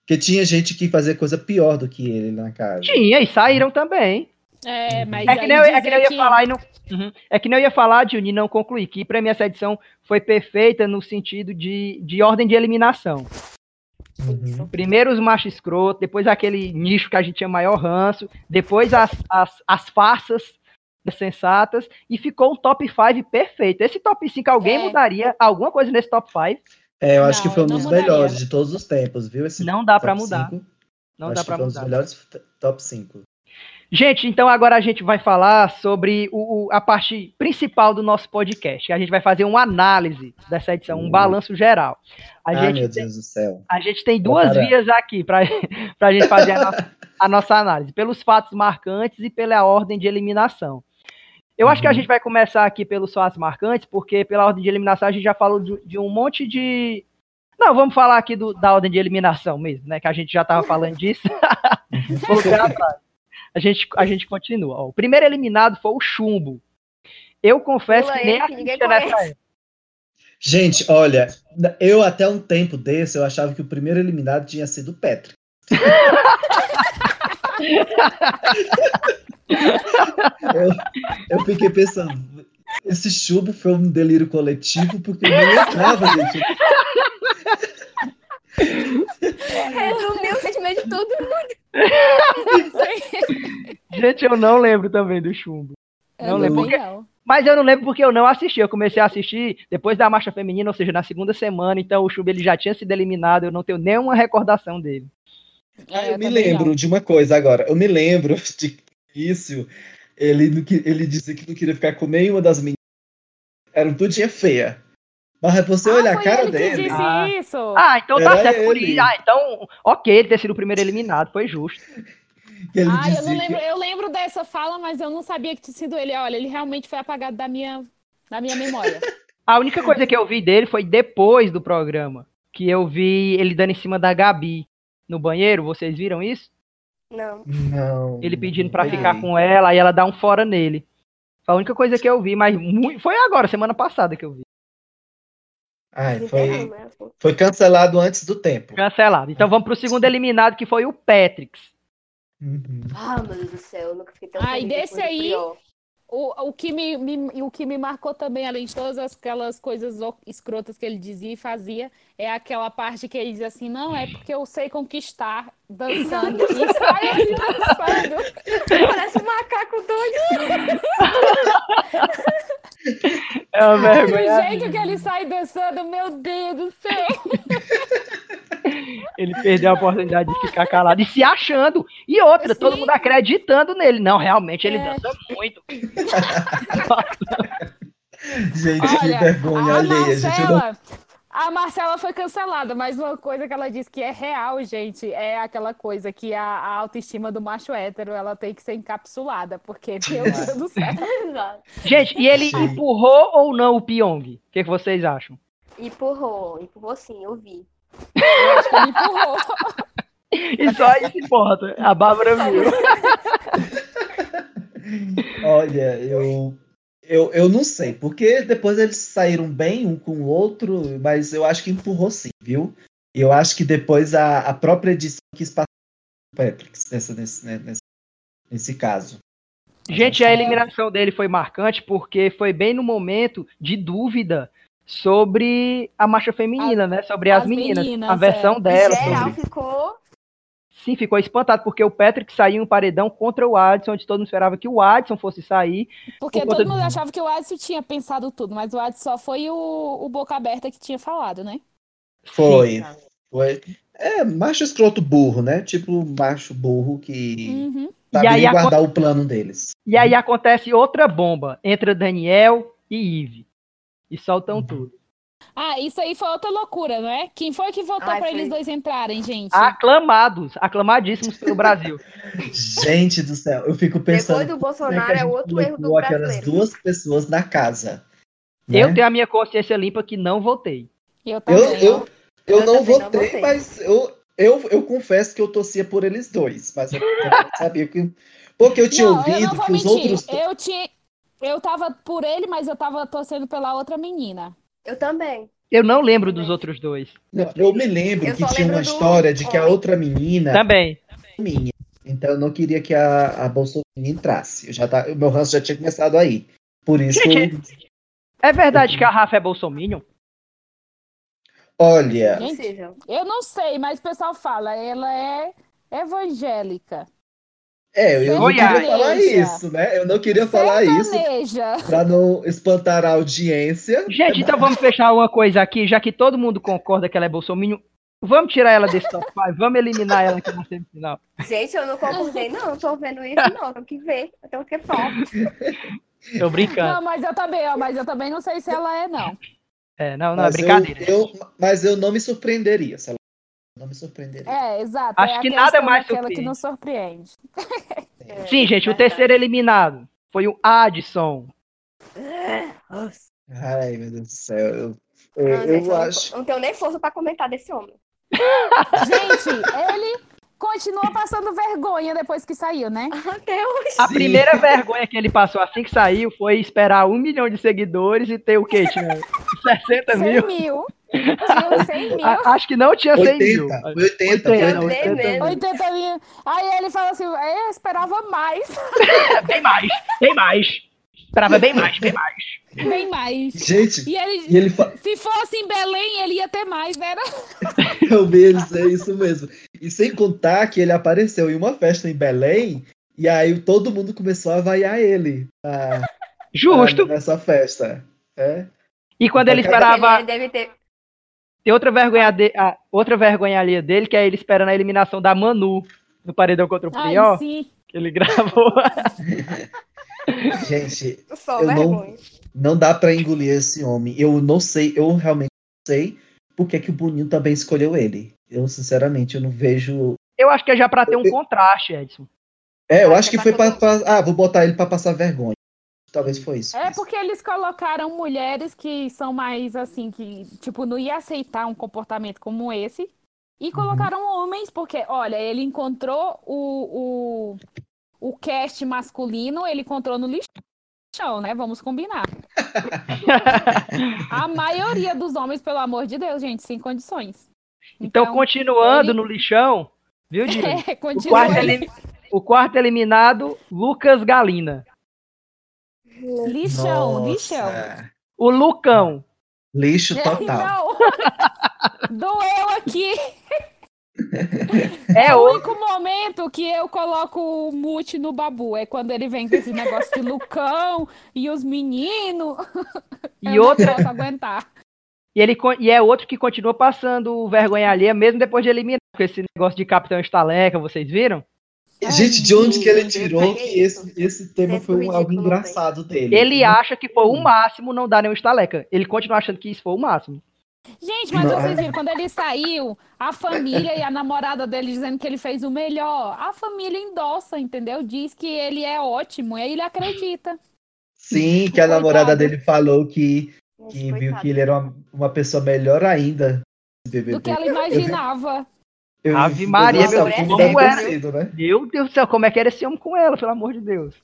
Porque tinha gente que fazia coisa pior do que ele na casa. Tinha, e saíram também. É, mas É que, eu, é que eu ia que- falar e não. Uhum. É que eu ia falar, Juni, e não concluir, que pra mim essa edição foi perfeita no sentido de, de ordem de eliminação. Uhum. Primeiro os machos escroto, depois aquele nicho que a gente tinha maior ranço, depois as, as, as farsas sensatas, e ficou um top 5 perfeito. Esse top 5, alguém É. mudaria alguma coisa nesse top 5? É, eu acho Não, que foi um dos mudaria. melhores de todos os tempos, viu? Esse Não dá pra top mudar. cinco. Não acho dá pra foi um dos mudar. melhores top 5. Gente, então agora a gente vai falar sobre o, o- a parte principal do nosso podcast. A gente vai fazer uma análise dessa edição, um Uhum. balanço geral. A, Ai, gente, meu tem, Deus do céu. a gente tem duas vias aqui para a gente fazer a nossa, a nossa análise, pelos fatos marcantes e pela ordem de eliminação. Eu acho que a Uhum. gente vai começar aqui pelos fatos marcantes, porque pela ordem de eliminação a gente já falou de, de um monte de. Não, vamos falar aqui do- da ordem de eliminação mesmo, né? Que a gente já estava falando disso. A gente, a gente continua. ó. o primeiro eliminado foi o Chumbo. Eu confesso Pula que nem ninguém assistia nessa época. Gente, olha, eu até um tempo desse, eu achava que o primeiro eliminado tinha sido o Petri. eu, eu fiquei pensando, esse chubo foi um delírio coletivo, porque eu não lembrava, gente. O sentimento de todo mundo. Gente, eu não lembro também do Chumbo. Eu Não lembro. não. Mas eu não lembro porque eu não assisti. Eu comecei a assistir depois da marcha feminina, ou seja, na segunda semana. Então o Chumbo ele já tinha sido eliminado. Eu não tenho nenhuma recordação dele. Ah, É, eu me também lembro não. de uma coisa agora. Eu me lembro de isso. Ele, ele disse que não queria ficar com nenhuma das meninas. Eram tudinha feia. Mas você Ah, olha a cara ele que dele. disse Ah. isso. Ah, então tá Era certo por ele. isso. Ah, então, ok, ele ter sido o primeiro eliminado, foi justo. que ele Ah, eu não que- lembro. Eu lembro dessa fala, mas eu não sabia que tinha sido ele. Olha, ele realmente foi apagado da minha, da minha memória. A única coisa que eu vi dele foi depois do programa. Que eu vi ele dando em cima da Gabi no banheiro. Vocês viram isso? Não. Não. Ele pedindo pra não ficar com ela, aí ela dá um fora nele. Foi a única coisa que eu vi, mas mui- foi agora, semana passada que eu vi. Ai, foi, né, foi cancelado antes do tempo. Cancelado. Então vamos pro segundo eliminado, que foi o Patrick. Uhum. Ah, meu Deus do céu, eu nunca fiquei tão Ai, desse aí-. O, o, que me, me- o que me marcou também, além de todas aquelas coisas o- escrotas que ele dizia e fazia, é aquela parte que ele diz assim, não, é porque eu sei conquistar dançando. E sai ali dançando. Parece um macaco doido. É uma O vergonha. jeito que ele sai dançando, meu Deus do céu. Ele perdeu a oportunidade de ficar calado e se achando. E outra, todo Sim. mundo acreditando nele. Não, realmente ele É. dança muito. Gente, que Olha, vergonha a alheia, gente. Eu não... A Marcela foi cancelada, mas uma coisa que ela disse que é real, gente, é aquela coisa que a, a autoestima do macho hétero, ela tem que ser encapsulada, porque, meu Deus do céu. Gente, e ele Sim. empurrou ou não o Pyong? O que, que vocês acham? Empurrou, empurrou sim, eu vi. Eu acho que ele empurrou. E só isso importa. A Bárbara viu. Olha, eu, eu, eu não sei, porque depois eles saíram bem um com o outro, mas eu acho que empurrou sim, viu? E eu acho que depois a, a própria edição quis passar o Patrick nessa, nesse, né, nesse, nesse caso. Gente, a eliminação dele foi marcante porque foi bem no momento de dúvida sobre a marcha feminina, né? Sobre as, as meninas. meninas, a versão é. dela. Geral sobre- ficou. Sim, ficou espantado porque o Patrick saiu em um paredão contra o Adson, onde todo mundo esperava que o Adson fosse sair. Porque Por todo mundo do- achava que o Adson tinha pensado tudo, mas o Adson só foi o, o boca aberta que tinha falado, né? Foi. Foi. É, macho escroto burro, né? Tipo macho burro que Uhum. sabe E a- guardar o plano deles. E aí acontece outra bomba entre Daniel e Ive. E soltam Uhum. tudo. Ah, isso aí foi outra loucura, não é? Quem foi que votou pra foi. eles dois entrarem, gente? Aclamados, aclamadíssimos pelo Brasil. Gente do céu, eu fico pensando. Depois do é que Bolsonaro é outro erro do colocou aquelas brasileiro. duas pessoas na casa. né? Eu tenho a minha consciência limpa que não votei. Eu Eu, também. eu, eu, Eu não também não votei, votei. mas eu, eu, eu confesso que eu torcia por eles dois. Mas eu sabia que. Porque eu tinha não, eu ouvido não vou que os mentir. outros. Eu tinha. Eu tava por ele, mas eu tava torcendo pela outra menina. Eu também. Eu não lembro dos outros dois. Não, eu me lembro Eu que tinha uma lembro do história de que a outra menina Também. era minha. Então eu não queria que a, a Bolsonaro entrasse. Eu já tá, o meu ranço já tinha começado aí. Por isso. Gente, É verdade que a Rafa é bolsominion? Olha, Gente. Eu não sei, mas o pessoal fala, ela é evangélica. É, eu não Sertaneja. queria falar isso, né? Eu não queria falar isso Sertaneja. pra não espantar a audiência. Gente, então vamos fechar uma coisa aqui, já que todo mundo concorda que ela é bolsominion. Vamos tirar ela desse top 5, vamos eliminar ela aqui na semifinal. Gente, eu não concordei, não. Tô vendo isso, não. Tenho que ver. Eu tenho que falar. Tô brincando. Não, mas eu também, ó, mas eu também não sei se ela é, não. É, não, não, é Mas eu- brincadeira. eu- mas eu não me surpreenderia, se ela não me surpreenderia. É, exato. Acho é que nada questão mais daquela que não surpreende. É, Sim, gente, o terceiro eliminado foi o Adson. Nossa. Ai, meu Deus do céu. Eu, eu- Não, eu gente, acho. não tenho nem força pra comentar desse homem. Gente, ele continua passando vergonha depois que saiu, né? Até hoje. A Sim. primeira vergonha que ele passou assim que saiu foi esperar um milhão de seguidores e ter o quê? Tinha 60 100 mil? mil. Tinha 100 mil. A- acho que não tinha 100 mil. 80, foi 80, foi 80, 80. 80 mil. 80 mil. Aí ele fala assim, eu esperava mais, Bem mais, bem mais. Esperava bem mais, bem mais. bem mais. Gente, E ele, e ele fa... se fosse em Belém, ele ia ter mais, né? Era realmente é isso mesmo. E sem contar que ele apareceu em uma festa em Belém, e aí todo mundo começou a vaiar ele ah, Justo. ah, nessa festa. É. E quando ele Porque esperava. Ele deve ter. Tem outra vergonha, de, ah, outra vergonha ali dele, que é ele esperando a eliminação da Manu no paredão contra o Prió, sim. que ele gravou. Gente, Só Eu não- vergonha. não dá pra engolir esse homem. Eu não sei, eu realmente não sei por que, que o Boninho também escolheu ele. Eu, sinceramente, eu não vejo. Eu acho que é já pra ter um contraste, Edson. É, eu Acho acho que que foi pra- Ah, vou botar ele pra passar vergonha. Talvez foi isso. É porque eles colocaram mulheres que são mais assim, que, tipo, não ia aceitar um comportamento como esse. E colocaram homens, porque, olha, ele encontrou o, o, o cast masculino, ele encontrou no lixão, né? Vamos combinar. A maioria dos homens, pelo amor de Deus, gente, sem condições. Então, continuando ele- no lixão, viu, Dino? É, O quarto, o quarto eliminado, Lucas Galina. Lixão, Nossa, lixão. O Lucão. Lixo total. Não! Doeu aqui. É o único momento que eu coloco o mute no babu é quando ele vem com esse negócio de Lucão e os meninos. e, eu não posso aguentar. e, ele, e é outro que continua passando vergonha alheia, mesmo depois de eliminar. Com esse negócio de Capitão Estaleca, vocês viram? Gente, de onde que ele tirou que esse, esse tema foi um- algo engraçado dele? Ele acha que foi o máximo não dar nenhum estaleca. Ele continua achando que isso foi o máximo. Gente, mas Não. vocês viram, quando ele saiu, a família e a namorada dele dizendo que ele fez o melhor. A família endossa, entendeu? Diz que ele é ótimo, e aí ele acredita. Sim, que a namorada Coitado. dele falou que, que viu que ele era uma, uma pessoa melhor ainda. BBB. Do que ela imaginava. Eu- Ave Maria, meu como deve como ter era? sido, né? Meu Deus do céu, como é que era esse homem com ela, pelo amor de Deus.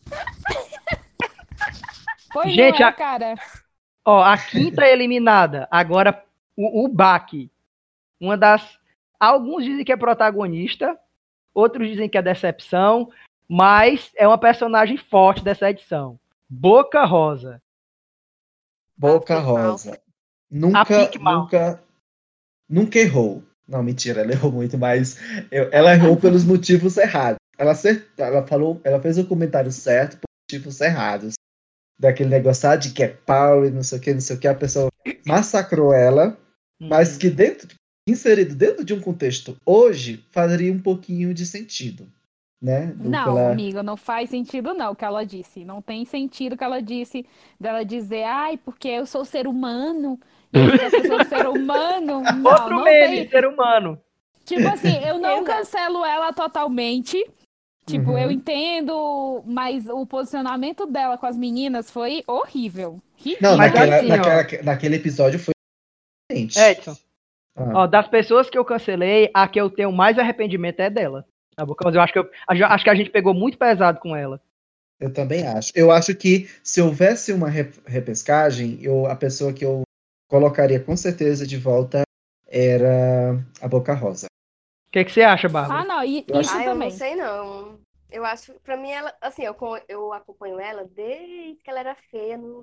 Foi Gente, não é, a- cara? Ó, a quinta eliminada, agora o, o Baki. Uma das. Alguns dizem que é protagonista, outros dizem que é decepção, mas é uma personagem forte dessa edição. Boca Rosa. Boca. Rosa. Nunca, nunca, nunca errou. Não, mentira, ela errou muito, mas eu- ela errou pelos motivos errados. Ela, acert- ela falou, ela fez o comentário certo por motivos errados. Daquele negócio ah, de que é pau e não sei o que, não sei o que, a pessoa massacrou ela, mas que dentro, inserido dentro de um contexto hoje, faria um pouquinho de sentido. Né? Do Não, que ela- amiga, não faz sentido não o que ela disse. Não tem sentido o que ela disse dela dizer, ai, porque eu sou ser humano. Ser humano. Não, Outro não meme, tem. ser humano. Tipo assim, eu não cancelo ela totalmente. Tipo, Uhum. eu entendo, mas o posicionamento dela com as meninas foi horrível. Não, Mas naquela, assim, naquela- naquele episódio foi diferente. Edson, Ah. ó, das pessoas que eu cancelei, a que eu tenho mais arrependimento é dela. A Boca Rosa. Eu acho que, eu, a- acho que a gente pegou muito pesado com ela. Eu também acho. Eu acho que se houvesse uma re- repescagem, eu, a pessoa que eu colocaria com certeza de volta era a Boca Rosa. O que, que você acha, Bárbara? Ah, não, e Eu isso Ah, eu também. não sei não. Eu acho, pra mim, ela, assim, eu, eu acompanho ela desde que ela era feia. No...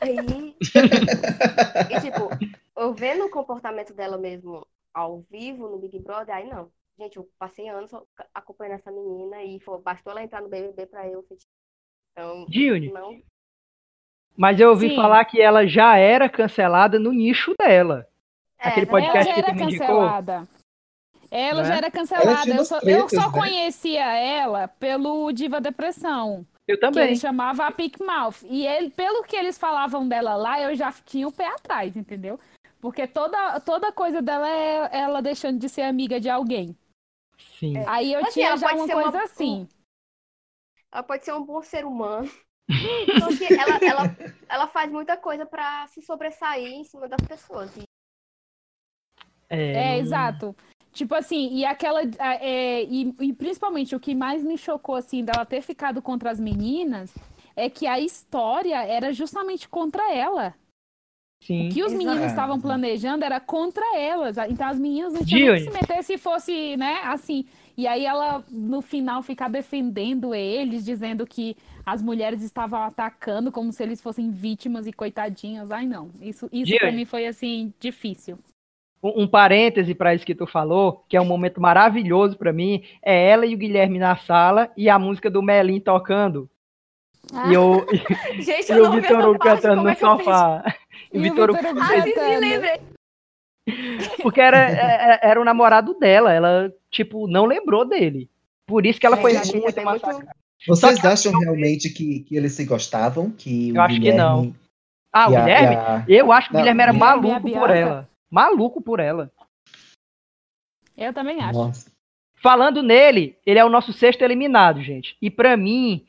Aí. e, tipo, eu vendo o comportamento dela mesmo ao vivo no Big Brother, aí não. Gente, eu passei anos acompanhando essa menina e foi, bastou ela entrar no BBB pra eu. Então, Juni, não. Mas eu ouvi Sim. falar que ela já era cancelada no nicho dela. É, Aquele né? podcast Ela já que tu era me indicou? cancelada. Ela Né? já era Ela cancelada. Eu só, eu só né? conhecia ela pelo Diva Depressão. Eu Que também. ele chamava a Pink Mouth. E ele, pelo que eles falavam dela lá, eu já tinha o pé atrás, entendeu? Porque toda, toda coisa dela é ela deixando de ser amiga de alguém. Sim. Aí eu Assim, tinha já uma ser uma- coisa assim. Ela pode ser um bom ser humano. Só que ela, ela, ela faz muita coisa pra se sobressair em cima das pessoas. E É, não- exato. Tipo assim, e aquela. é, e, e principalmente o que mais me chocou, assim, dela ter ficado contra as meninas é que a história era justamente contra ela. Sim. O que os meninos estavam planejando era contra elas. Então as meninas não tinham nem que se meter se fosse, né, assim. E aí ela, no final, ficar defendendo eles, dizendo que as mulheres estavam atacando como se eles fossem vítimas e coitadinhas. Ai, não. Isso, isso pra Dione. mim foi, assim, difícil. Um, um parêntese para isso que tu falou, que é um momento maravilhoso pra mim, é ela e o Guilherme na sala e a música do Melim tocando. Ah. E, eu, Gente, e eu o não vi Vitor Hugo cantando no é sofá. E o Vitor Hugo Hugo Ah, sim, sim, cantando. lembrei. Porque era, é- era o namorado dela, ela, tipo, não lembrou dele. Por isso que ela É, foi muito muito- massacrada. Vocês que- acham realmente que, que eles se gostavam? Que Eu o acho que Guilherme não. Ah, o a- Guilherme? a- Eu acho que o Não, Guilherme era Guilherme e a maluco por ela. Maluco por ela. Eu também acho. Nossa. Falando nele, ele é o nosso sexto eliminado, gente. E pra mim,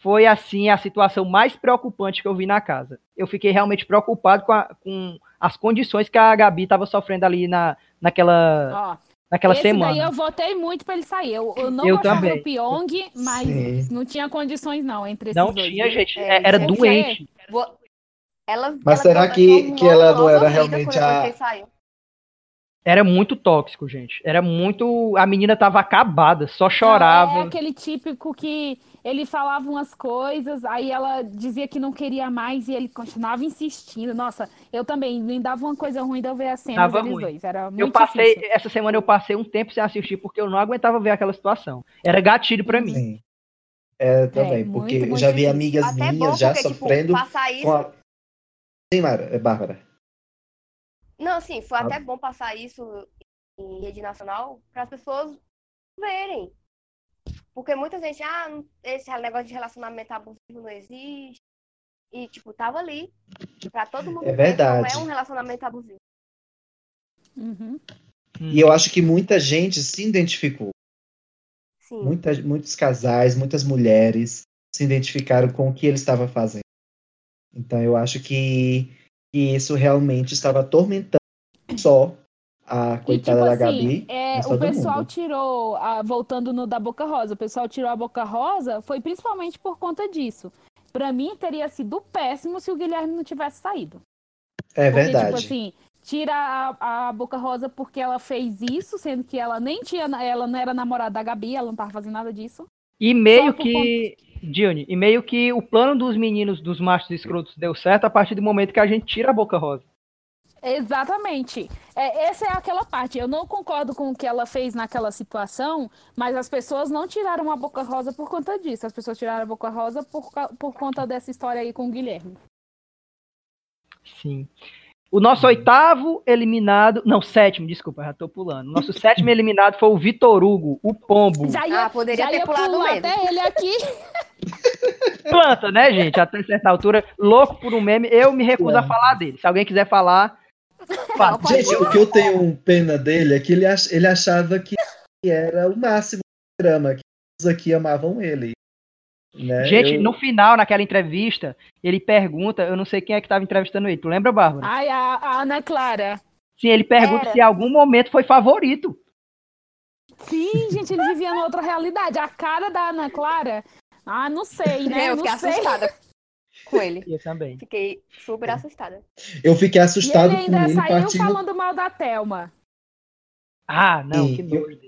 foi assim a situação mais preocupante que eu vi na casa. Eu fiquei realmente preocupado com, a- com as condições que a Gabi estava sofrendo ali na, naquela, Ó, naquela esse semana. daí eu votei muito pra ele sair. Eu, eu não Eu gostava também. do Pyong, mas Sim. não tinha condições não entre esses Não dois. tinha, gente. É, Era porque- doente. Vo- Ela, Mas ela será que- que ela não era realmente a-. Era muito tóxico, gente. Era muito. A menina tava acabada, só Não, chorava. é aquele típico que ele falava umas coisas, aí ela dizia que não queria mais e ele continuava insistindo. Nossa, eu também me dava uma coisa ruim de eu ver a cena Dava deles ruim. dois. Era muito Eu passei, difícil. essa semana eu passei um tempo sem assistir porque eu não aguentava ver aquela situação. Era gatilho pra mim. Sim. É, também, muito, porque eu muito já vi amigas Até bom, minhas já porque, tipo, sofrendo passar isso. com a. Sim, Mara, é Bárbara. Não, sim, foi Ah. até bom passar isso em rede nacional para as pessoas verem. Porque muita gente, ah, esse negócio de relacionamento abusivo não existe. E, tipo, tava ali. Pra todo mundo É ver, verdade. Não é um relacionamento abusivo. Uhum. E eu acho que muita gente se identificou. Sim. Muita, muitos casais, muitas mulheres se identificaram com o que ele estava fazendo. Então eu acho que, que isso realmente estava atormentando só a E coitada tipo da assim, Gabi. é, mas o pessoal mundo. tirou, a- voltando no da Boca Rosa, o pessoal tirou a Boca Rosa foi principalmente por conta disso. Pra mim teria sido péssimo se o Guilherme não tivesse saído. É Porque, verdade. tipo assim, tira a, a Boca Rosa porque ela fez isso, sendo que ela nem tinha, ela não era namorada da Gabi, ela não tava fazendo nada disso. E meio que. Dione, e meio que o plano dos meninos, dos machos escrotos, deu certo a partir do momento que a gente tira a boca rosa. Exatamente. É, essa é aquela parte. Eu não concordo com o que ela fez naquela situação, mas as pessoas não tiraram a Boca Rosa por conta disso. As pessoas tiraram a Boca Rosa por, por conta dessa história aí com o Guilherme. Sim. O nosso oitavo eliminado. Não, sétimo, desculpa, já tô pulando. O nosso sétimo eliminado foi o Vitor Hugo, o Pombo. Já ia, Ah, poderia já ter ia pulado pular mesmo. até ele aqui. Planta, né, gente? Até certa altura. Louco por um meme. Eu me recuso a Planta. falar dele. Se alguém quiser falar. Gente, o que eu tenho pena dele é que ele, ach- ele achava que era o máximo do programa, que todos aqui amavam ele. Né? Gente, Eu- no final, naquela entrevista, ele pergunta, eu não sei quem é que estava entrevistando ele. Tu lembra, Bárbara? Ai, a, a Ana Clara. Sim, ele pergunta Era. se em algum momento foi favorito. Sim, gente, ele vivia em outra realidade. A cara da Ana Clara. Ah, não sei, né? eu não fiquei sei. assustada com ele. Eu também. Fiquei super assustada. Eu fiquei E assustado ele com ainda ele saiu partindo. falando mal da Thelma. Ah, não, Sim, que eu- nojo.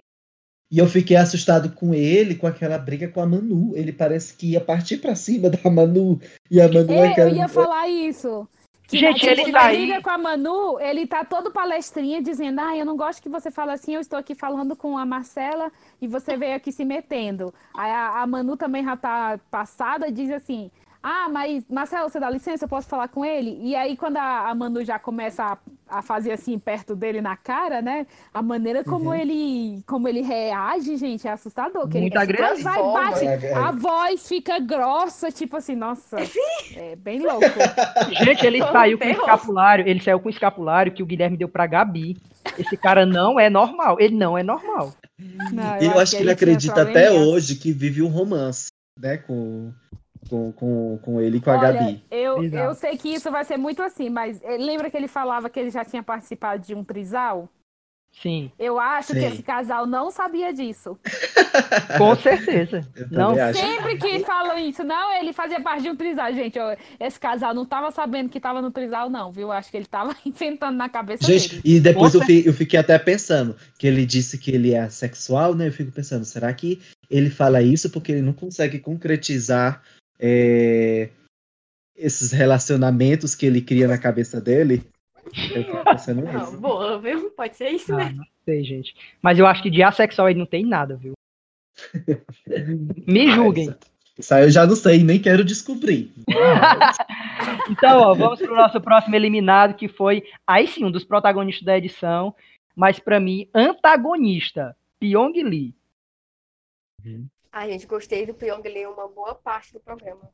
E eu fiquei assustado com ele, com aquela briga com a Manu. Ele parece que ia partir pra cima da Manu. E a Manu é É, aquela- eu ia falar isso. Que Gente, ele tá briga com a Manu, ele tá todo palestrinha dizendo: Ah, eu não gosto que você fale assim, eu estou aqui falando com a Marcela e você veio aqui se metendo. Aí a, a Manu também já tá passada, diz assim. Ah, mas Marcelo, você dá licença, eu posso falar com ele? E aí, quando a, a Manu já começa a, a fazer assim perto dele na cara, né? A maneira como Uhum. ele como ele reage, gente, é assustador. Que Muito ele agressivo. vai, bate, É, é. a voz fica grossa, tipo assim, nossa, é bem louco. Gente, ele saiu com escapulário, ele saiu com escapulário que o Guilherme deu pra Gabi. Esse cara não é normal, ele não é normal. Não, Eu, acho que ele acredita até hoje que vive um romance, né? Com, com, com, com ele e com a Olha, Gabi. eu, Exato. eu sei que isso vai ser muito assim, mas eh, lembra que ele falava que ele já tinha participado de um trisal? Sim, Eu acho que Sim. esse casal não sabia disso. com certeza. Não, acho. Sempre que falam isso, não, ele fazia parte de um trisal. Gente, ó, esse casal não tava sabendo que tava no trisal, não, viu? Acho que ele tava inventando na cabeça Gente, dele. e depois eu, fi- eu fiquei até pensando que ele disse que ele é assexual, né? Eu fico pensando, será que ele fala isso porque ele não consegue concretizar é, esses relacionamentos que ele cria na cabeça dele? Eu fico pensando Não, nisso. boa, viu? Pode ser isso, Ah, né? não sei, gente. Mas eu acho que de assexual ele não tem nada, viu? Me julguem. Ah, Isso aí eu já não sei, nem quero descobrir. Então, ó, vamos pro nosso próximo eliminado, que foi, aí sim, um dos protagonistas da edição, mas pra mim, antagonista, Pyong Lee. Ai, gente, gostei do Pyong Lee uma boa parte do programa.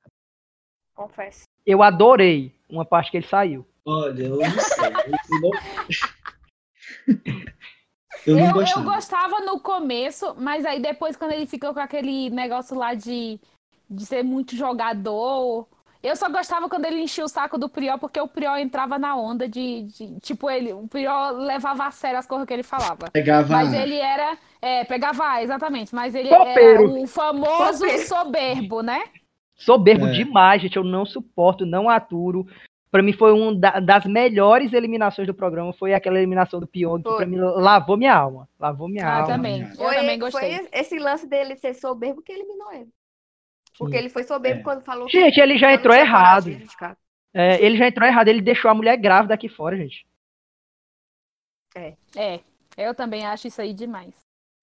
Confesso. Eu adorei uma parte que ele saiu. Olha, eu não sei. Eu não, eu Eu, não eu gostava. gostava no começo, mas aí depois, quando ele ficou com aquele negócio lá de de ser muito jogador. Eu só gostava quando ele enchia o saco do Prior, porque o Prior entrava na onda de, de- tipo, ele, o Prior levava a sério as coisas que ele falava. Pegava. Mas ele era, é, pegava, exatamente, mas ele Copeiro. era o famoso Copeiro. soberbo, né? Soberbo É. demais, gente. Eu não suporto, não aturo. Pra mim foi uma das melhores eliminações do programa. Foi aquela eliminação do Pyong, que pra mim lavou minha alma. Lavou minha Ah, alma. também. Eu Foi, também gostei. foi esse lance dele ser soberbo que eliminou ele. Porque ele foi soberbo É. quando falou que Gente, ele já entrou errado. É, ele já entrou errado. Ele deixou a mulher grávida aqui fora, gente. É, eu também acho isso aí demais.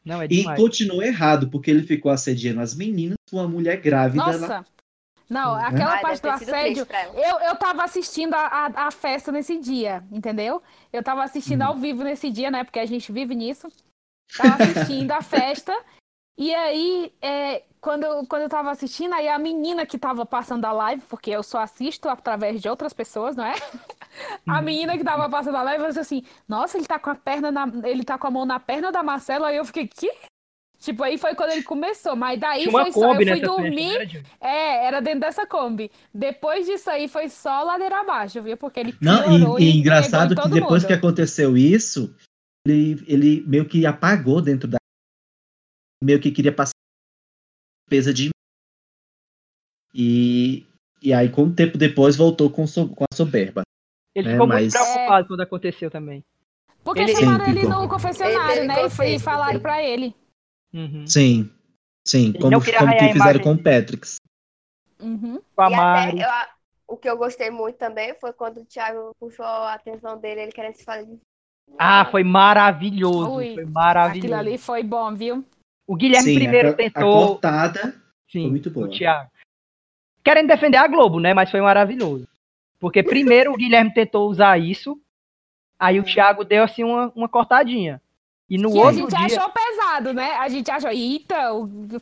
Não, é E demais. continuou errado, porque ele ficou assediando as meninas com uma mulher grávida lá. Nossa! Não, Né? aquela Ai, parte do assédio. Eu, eu tava assistindo a, a, a festa nesse dia, entendeu? Eu tava assistindo Hum. ao vivo nesse dia, né? Porque a gente vive nisso. Tava assistindo a festa. E aí, é, quando, eu- quando eu tava assistindo, aí a menina que tava passando a live, porque eu só assisto através de outras pessoas, não é? A menina que tava passando a live falou assim: Nossa, ele tá com a perna na, ele tá com a mão na perna da Marcela. Aí eu fiquei, que? Tipo, aí foi quando ele começou. Mas daí foi só. Eu fui dormir. era, gente? É, era dentro dessa Kombi. Depois disso aí foi só ladeira abaixo, viu? Porque ele Não, e, e engraçado que depois mundo. que aconteceu isso, ele, ele meio que apagou dentro da. Meio que queria passar peso de. E, e aí, com um tempo depois, voltou com, so- com a soberba. Ele É, ficou mas- muito preocupado quando aconteceu também. Porque Ele- chamaram Sim, ele ficou. no confessionário, Ele- ele né? E, foi- e falaram pra ele. Uhum. Sim. Sim, Ele como, como que a fizeram com o. Patrick. Uhum. Com a Mari. eu o que eu gostei muito também foi quando o Thiago puxou a atenção dele, ele querendo se fazer de. Ah, foi maravilhoso. Ui, foi Aquilo maravilhoso. ali foi bom, viu? O Guilherme Sim, primeiro a, a tentou. cortada Sim, foi muito boa. o Thiago. Querendo defender a Globo, né? Mas foi maravilhoso. Porque primeiro o Guilherme tentou usar isso, aí o Thiago deu assim uma, uma cortadinha. E no que a outro gente dia. achou pesado, né? A gente achou, eita,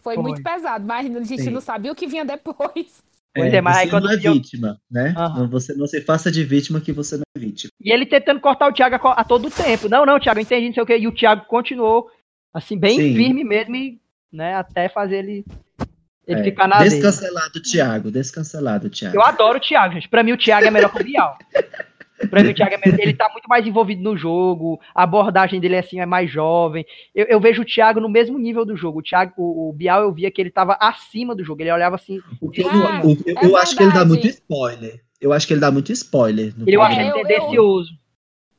foi, Foi. muito pesado, mas a gente Sim. não sabia o que vinha depois. Pois é, mas aí você quando não é vítima, né? Aham. Não, você não se faça de vítima que você não é vítima. E ele tentando cortar o Thiago a, a todo tempo. Não, não, Thiago, entendi, não sei o quê. E o Thiago continuou, assim, bem Sim. firme mesmo, e, né? Até fazer ele, ele É, ficar na dele. Descancelado, Thiago. Descancelado, Thiago. Eu adoro o Thiago, gente. Pra mim, o Thiago é melhor que o Bial. Pra mim, o Thiago é melhor. Ele tá muito mais envolvido no jogo. A abordagem dele, assim, é mais jovem. Eu, eu vejo o Thiago no mesmo nível do jogo. O Thiago, o, o Bial, eu via que ele tava acima do jogo. Ele olhava assim. O que eu, Ah, o- eu, é eu acho que ele dá muito spoiler. Eu acho que ele dá muito spoiler. no Ele eu acho ele eu- eu- tendencioso.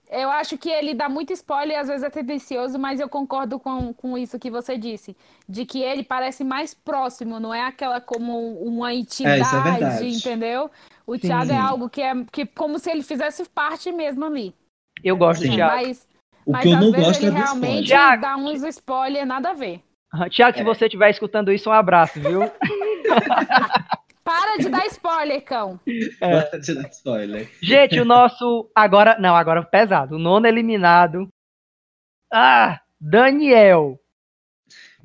Eu acho que ele dá muito spoiler e às vezes é tendencioso, mas eu concordo com, com isso que você disse. De que ele parece mais próximo, não é aquela como uma entidade, É, verdade. entendeu? O Sim. Thiago é algo que é que, como se ele fizesse parte mesmo ali. Eu gosto Sim. do Thiago. Mas, O mas que eu às não vezes gosto ele é realmente. Thiago. dá uns spoiler nada a ver. Aham. Thiago, se É. você estiver escutando isso, um abraço, viu? Para de dar spoiler, cão. Para de dar spoiler. Gente, o nosso. Agora. Não, agora pesado. O nono eliminado. Ah, Daniel.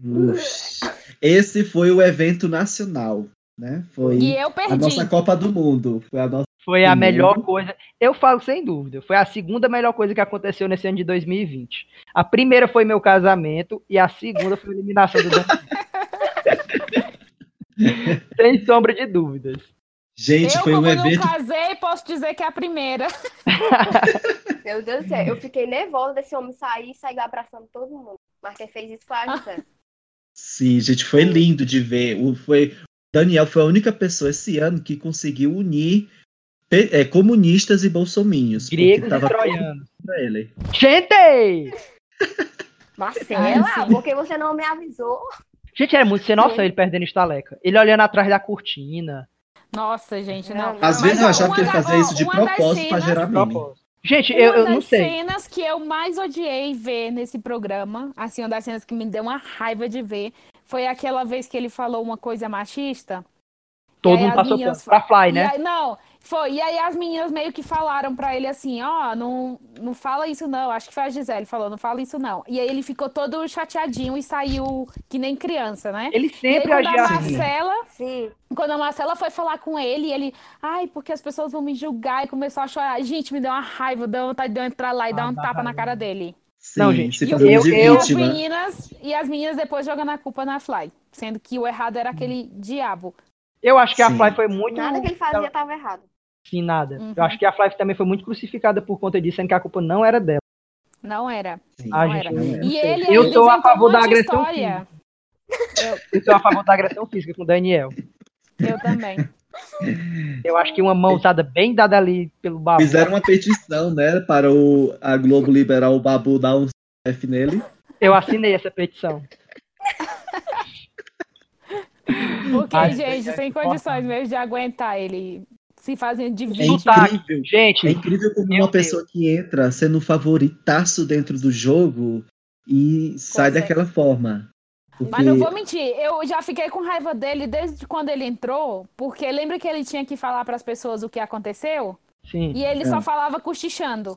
Ux. Esse foi o evento nacional, né? Foi E eu a perdi. nossa Copa do Mundo. Foi a nossa. Foi a melhor coisa. Eu falo sem dúvida. Foi a segunda melhor coisa que aconteceu nesse ano de 2020. A primeira foi meu casamento e a segunda foi a eliminação do Daniel. sem sombra de dúvidas. Gente, eu, foi como um não evento. casei, posso dizer que é a primeira. Meu Deus do céu, eu fiquei nervosa desse homem sair e sair abraçando todo mundo. Mas quem fez isso foi a Gisele. Sim, gente, foi lindo de ver. O, foi, Daniel foi a única pessoa esse ano que conseguiu unir pe- é, comunistas e bolsominhos. porque Gregos e tava todo troianos. ele. Gente! Marcela, Ai, sim. por que você não me avisou? Gente, era muito sem noção ele perdendo estaleca. Ele olhando atrás da cortina. Nossa, gente, não. Não, Às Mas vezes eu uma achava que ele fazia isso de uma das propósito pra cenas- gerar meme. Propósito. Gente, Uma eu, eu das não sei. cenas que eu mais odiei ver nesse programa, assim, uma das cenas que me deu uma raiva de ver, foi aquela vez que ele falou uma coisa machista. Todo mundo as passou meninas pra Fly, né? aí- não, foi. E aí as meninas meio que falaram pra ele assim, ó, não, não fala isso não. Acho que foi a Gisele falou, não fala isso não. E aí ele ficou todo chateadinho e saiu que nem criança, né? Ele E aí, sempre quando a agia assim. Marcela, Sim. quando a Marcela foi falar com ele, ele, ai, porque as pessoas vão me julgar e começou a chorar. Gente, me deu uma raiva, deu vontade de eu entrar lá e Ah, dar um tapa na raiva. cara dele. Sim, Não, gente, se E, eu- de e as vítima. meninas, e as meninas depois jogando a culpa na Fly, sendo que o errado era aquele diabo. Eu acho que a Sim. Fly foi muito. Nada que ele fazia estava errado. Sim, nada. Uhum. Eu acho que a Fly também foi muito crucificada por conta disso, sendo que a culpa não era dela. Não era. Sim. Ah, Não gente, era. eu não E ele eu sou a favor um da agressão história. física. Eu sou a favor da agressão física com o Daniel. Eu também. Eu acho que uma mãozada bem dada ali pelo babu. Fizeram uma petição, né, para o, a Globo liberar o Babu dar um F nele. Eu assinei essa petição. Porque, Ai, gente, é sem forte. condições mesmo de aguentar ele se fazendo de É vítima. Sotaque. incrível. Gente, É incrível como uma pessoa que entra sendo um favoritaço dentro do jogo e sai Consegue. daquela forma. Porque... Mas não vou mentir, eu já fiquei com raiva dele desde quando ele entrou, porque lembra que ele tinha que falar para as pessoas o que aconteceu? sim. E ele É. só falava cochichando.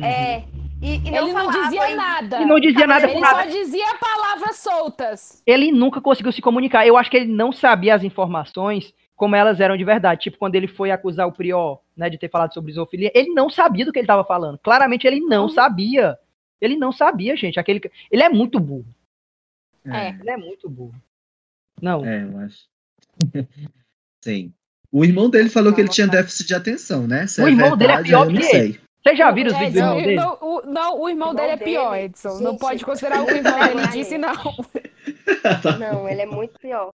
É. E, e não ele não falava, dizia e- nada. E não dizia nada Ele só dizia palavras soltas. Ele nunca conseguiu se comunicar. Eu acho que ele não sabia as informações como elas eram de verdade. Tipo, quando ele foi acusar o Prior, né, de ter falado sobre zoofilia, ele não sabia do que ele estava falando. Claramente ele não Uhum. sabia. Ele não sabia, gente. Aquele... Ele é muito burro. É, Ele é muito burro. Não. é, eu acho. Sim. O irmão dele falou que ele tinha déficit de atenção, né? Se O irmão dele é verdade, pior eu não que sei. Vocês já viram os Edson, vídeos do irmão o- dele? não, o, não, o irmão O dele é irmão pior, dele, Edson. Não gente. pode considerar o que o irmão dele disse, não. Não, ele é muito pior.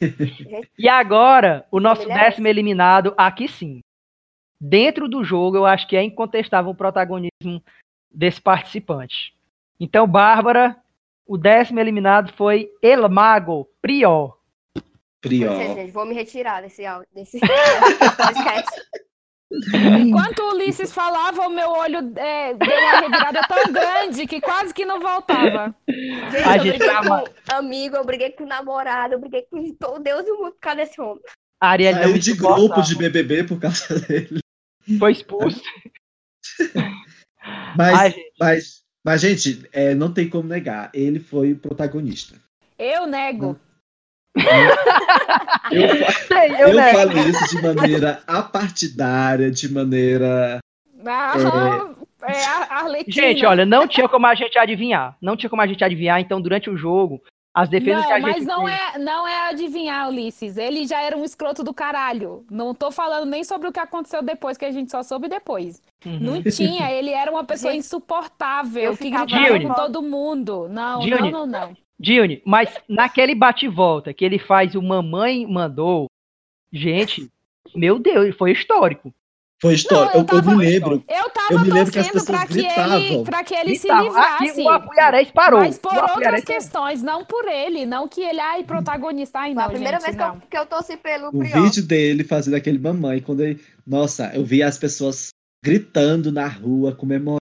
E agora, o nosso décimo eliminado, aqui sim. Dentro do jogo, eu acho que é incontestável o protagonismo desse participante. Então, Bárbara, o décimo eliminado foi El Mago Prior. Prior. É, gente, vou me retirar desse áudio, desse podcast. Enquanto o Ulisses falava, o meu olho é, deu uma revirada tão grande que quase que não voltava. Gente, A eu gente briguei ama- com amigo, eu briguei com namorado, eu briguei com todo Deus e o mundo por causa desse homem. A Ariel Saiu de grupo de BBB por causa dele. Foi expulso. Mas, Ai, gente, mas, mas gente, é, não tem como negar. Ele foi o protagonista. Eu nego. Eu, sei, eu, eu, né? falo isso de maneira apartidária, de maneira. Ah, é a. Gente, olha, não tinha como a gente adivinhar. Não tinha como a gente adivinhar. Então, durante o jogo, as defesas que a Não, gente mas não fez- é, não é adivinhar, Ulisses. Ele já era um escroto do caralho. Não tô falando nem sobre o que aconteceu depois, que a gente só soube depois. Uhum. Não tinha, ele era uma pessoa insuportável, eu que ficava gritava com todo mundo. Não, Dione. não, não, não. Dione, mas naquele bate-volta que ele faz o Mamãe Mandou, gente, meu Deus, foi histórico. Foi história. Não, eu eu, eu me lembro. Eu tava Eu me lembro que as torcendo pra pessoas que, ele, gritavam. pra que ele se Gritava. livrasse. Aqui o Apuiarés parou. Mas por outras questões, não por ele. Não que ele, ai, protagonista. Ai, não, a primeira gente, vez que eu, não. que eu torci pelo O vídeo dele fazendo aquele mamãe, quando ele. Nossa, eu vi as pessoas gritando na rua, comemorando.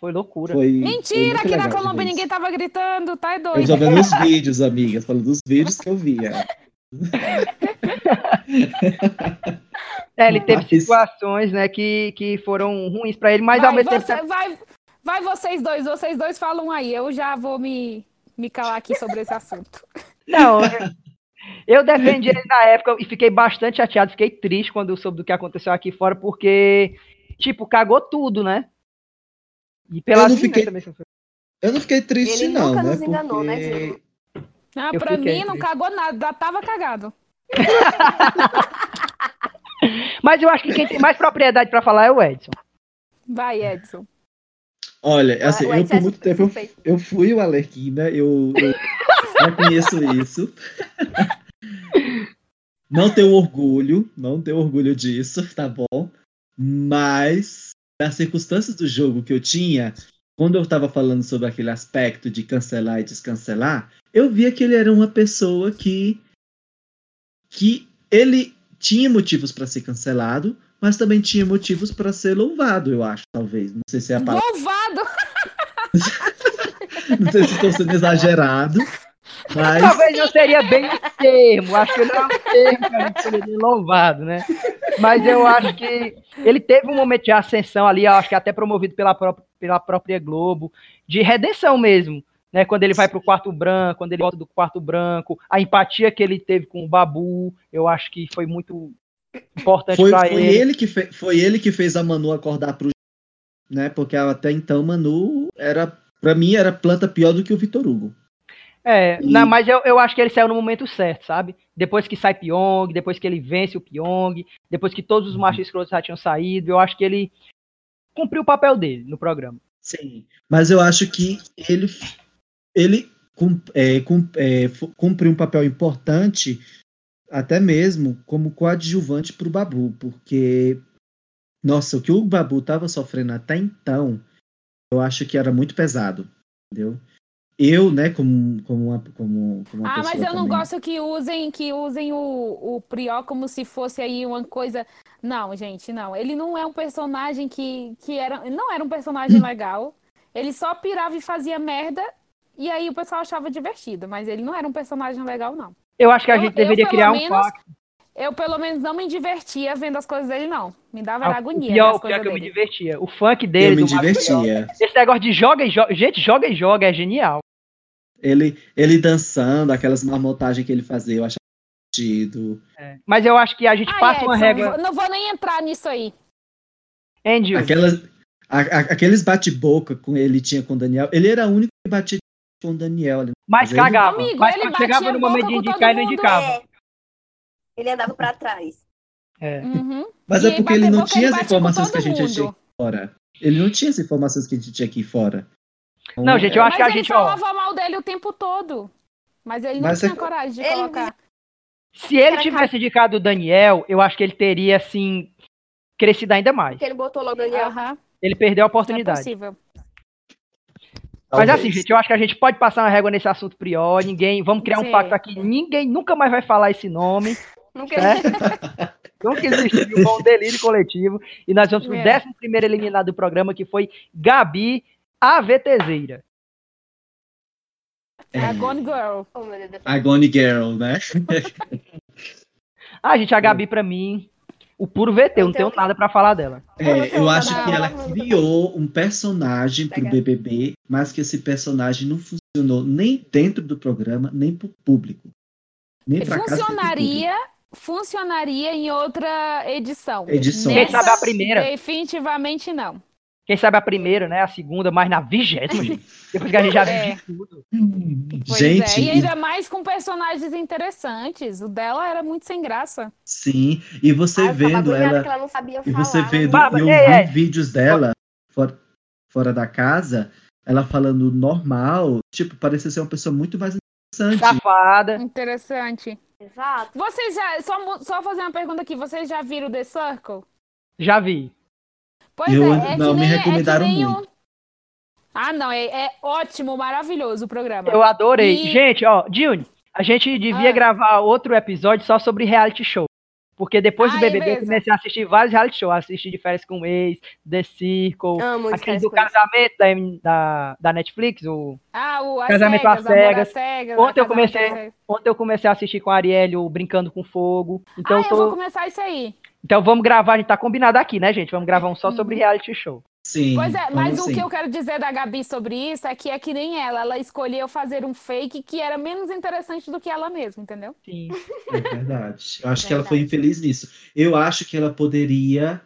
Foi loucura. Foi, foi Mentira, muito aqui na Colômbia ninguém tava gritando, tá Eu doido. já vendo os vídeos, amigas, falando dos vídeos que eu via. É, ele teve Mas- situações, né, que, que foram ruins pra ele, mas ao vai, mesmo tempo. você- vai, vai vocês dois, vocês dois falam aí. Eu já vou me, me calar aqui sobre esse assunto. Não, eu, eu defendi ele na época e fiquei bastante chateado, fiquei triste quando eu soube do que aconteceu aqui fora, porque, tipo, cagou tudo, né? E pela Eu não fiquei- também sofreu. Eu não fiquei triste, Ele não, nunca né? nos enganou, né, Diego? Ah, Eu pra mim não triste. cagou nada, já tava cagado. Mas eu acho que quem tem mais propriedade pra falar é o Edson. Vai, Edson. Olha, assim, O eu Edson é por muito tempo eu, eu fui o Alerquina, eu, eu reconheço isso. Não tenho orgulho, não tenho orgulho disso, tá bom? Mas nas circunstâncias do jogo que eu tinha, quando eu tava falando sobre aquele aspecto de cancelar e descancelar, eu via que ele era uma pessoa que que ele tinha motivos para ser cancelado, mas também tinha motivos para ser louvado, eu acho, talvez. Não sei se é a palavra Louvado! não sei se estou sendo exagerado, mas Talvez não seria bem o termo, acho que não é um termo que a gente seria louvado, né? Mas eu acho que ele teve um momento de ascensão ali, eu acho que até promovido pela própria, pela própria Globo, de redenção mesmo, né? Quando ele vai pro quarto branco, quando ele volta do quarto branco, a empatia que ele teve com o Babu, eu acho que foi muito importante foi, para foi ele. ele que fe- foi ele que fez a Manu acordar pro né? Porque até então Manu era para mim era planta pior do que o Vitor Hugo. É, E- não, mas eu, eu acho que ele saiu no momento certo, sabe? Depois que sai Pyong, depois que ele vence o Pyong, depois que todos os Uhum. machos escrotos já tinham saído, eu acho que ele cumpriu o papel dele no programa. Sim, mas eu acho que ele, ele é, é, cumpriu um papel importante, até mesmo como coadjuvante para o Babu, porque, nossa, o que o Babu estava sofrendo até então, eu acho que era muito pesado, entendeu? Eu, né, como, como, uma, como, como uma Ah, pessoa mas eu não também- gosto que usem, que usem o, o Prió como se fosse aí uma coisa. Não, gente, não. Ele não é um personagem que, que era. Não era um personagem legal. Ele só pirava e fazia merda. E aí o pessoal achava divertido, mas ele não era um personagem legal, não. Eu acho que a Eu- gente eu, deveria pelo criar um menos, pacto. Eu, pelo menos, não me divertia vendo as coisas dele, não. Me dava Ah, agonia. pior, pior que eu me dele. divertia. O funk Eu dele, me Mago Pior. divertia. Esse negócio de joga e joga. Gente, joga e joga é genial. Ele, ele dançando, aquelas marmotagens que ele fazia, eu achava divertido. É. Mas eu acho que a gente Ai, passa uma Edson, régua. vou- não vou nem entrar nisso aí. Andrew, Aquelas, a- a- aqueles bate-boca com ele tinha com o Daniel. Ele era o único que batia com o Daniel. ali. mas cagava. Amigo, mas ele chegava no momento de indicar, ele indicava. É. Ele andava pra trás. É. Uhum. Mas E é porque ele não tinha as informações que a gente mundo. tinha aqui fora. Ele não tinha as informações que a gente tinha aqui fora. Não, gente, eu acho Mas que a ele gente, ó, falava mal dele o tempo todo. Mas ele não Mas tinha é- coragem de Ele- colocar. se ele tivesse indicado o Daniel, eu acho que ele teria, assim, crescido ainda mais. Porque ele botou logo o Daniel. Aham, Ele perdeu a é oportunidade. possível. Mas talvez. assim, gente, eu acho que a gente pode passar uma régua nesse assunto prior. Ninguém, vamos criar um Sim. pacto aqui. Ninguém nunca mais vai falar esse nome, Nunca certo? Nunca existiu um delírio coletivo. E nós vamos pro É. 11 primeiro eliminado do programa, que foi Gabi AVTZeira. É, A Gone Girl. Oh, a Gone Girl, né? Ah, gente, a Gabi, pra mim, o puro VT, eu não tenho nada pra falar dela. É, eu acho que ela criou um personagem pro. BBB, mas que esse personagem não funcionou nem dentro do programa, nem pro público. Nem pra casa Funcionaria, funcionaria em outra edição. Edição. Quem Nessa, sabe a primeira? Definitivamente não. Quem sabe a primeira, né? A segunda, mas na vigésima, gente. Depois que a gente já viu É. de tudo. Pois Gente, é. E e- ainda mais com personagens interessantes. O dela era muito sem graça. sim, e você Ah, vendo ela que ela não sabia E falar. você vendo, Bárbara, eu ei, vi vídeos dela fora, fora da casa, ela falando normal, tipo, parecia ser uma pessoa muito mais interessante. Safada. Interessante. Exato. Vocês já. Só, só fazer uma pergunta aqui. Vocês já viram The Circle? Já vi. Pois Eu- é, é não, que me nem, recomendaram é que nem muito. o- Ah, não, é, é ótimo, maravilhoso o programa. Eu adorei. E- Gente, ó, Juni, a gente devia Ah. gravar outro episódio só sobre reality show. Porque depois do Ai, BBB eu mesmo. comecei a assistir vários reality shows. Assisti de férias com o ex, The Circle, Amo aquele essas do casamento da, da, da Netflix. O... Ah, o As Casamento cegas, às cegas. Ontem eu Casamento comecei- às cegas. Ontem eu comecei a assistir com a Arielle o Brincando com Fogo. Então, ah, eu eu vou tô... começar isso aí. Então vamos gravar, a gente tá combinado aqui, né, gente? Vamos gravar um só sobre reality show. Sim. Pois é, mas o sim. que eu quero dizer da Gabi sobre isso é que é que nem ela. Ela escolheu fazer um fake que era menos interessante do que ela mesma, entendeu? Sim. É verdade. Eu acho que ela Verdade. foi infeliz nisso. Eu acho que ela poderia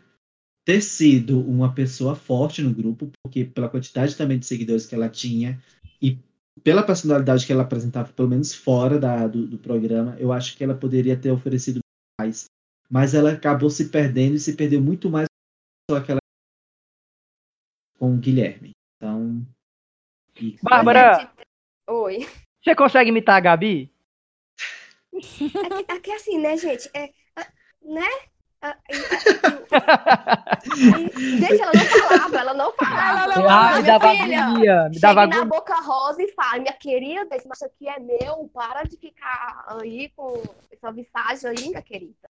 ter sido uma pessoa forte no grupo, porque pela quantidade também de seguidores que ela tinha e pela personalidade que ela apresentava, pelo menos fora da, do, do programa, eu acho que ela poderia ter oferecido mais. Mas ela acabou se perdendo e se perdeu muito mais com aquela com o Guilherme. Então. e- Bárbara. Oi. Você consegue imitar a Gabi? É que, é que assim, né, gente? É, é, né? É, é, é, gente, ela não falava, ela não falava. Ela não Ah, falava, me minha dava filha, agonia. Me dava na boca rosa e fale, minha querida, esse macho aqui é meu, para de ficar aí com essa visagem aí, minha querida.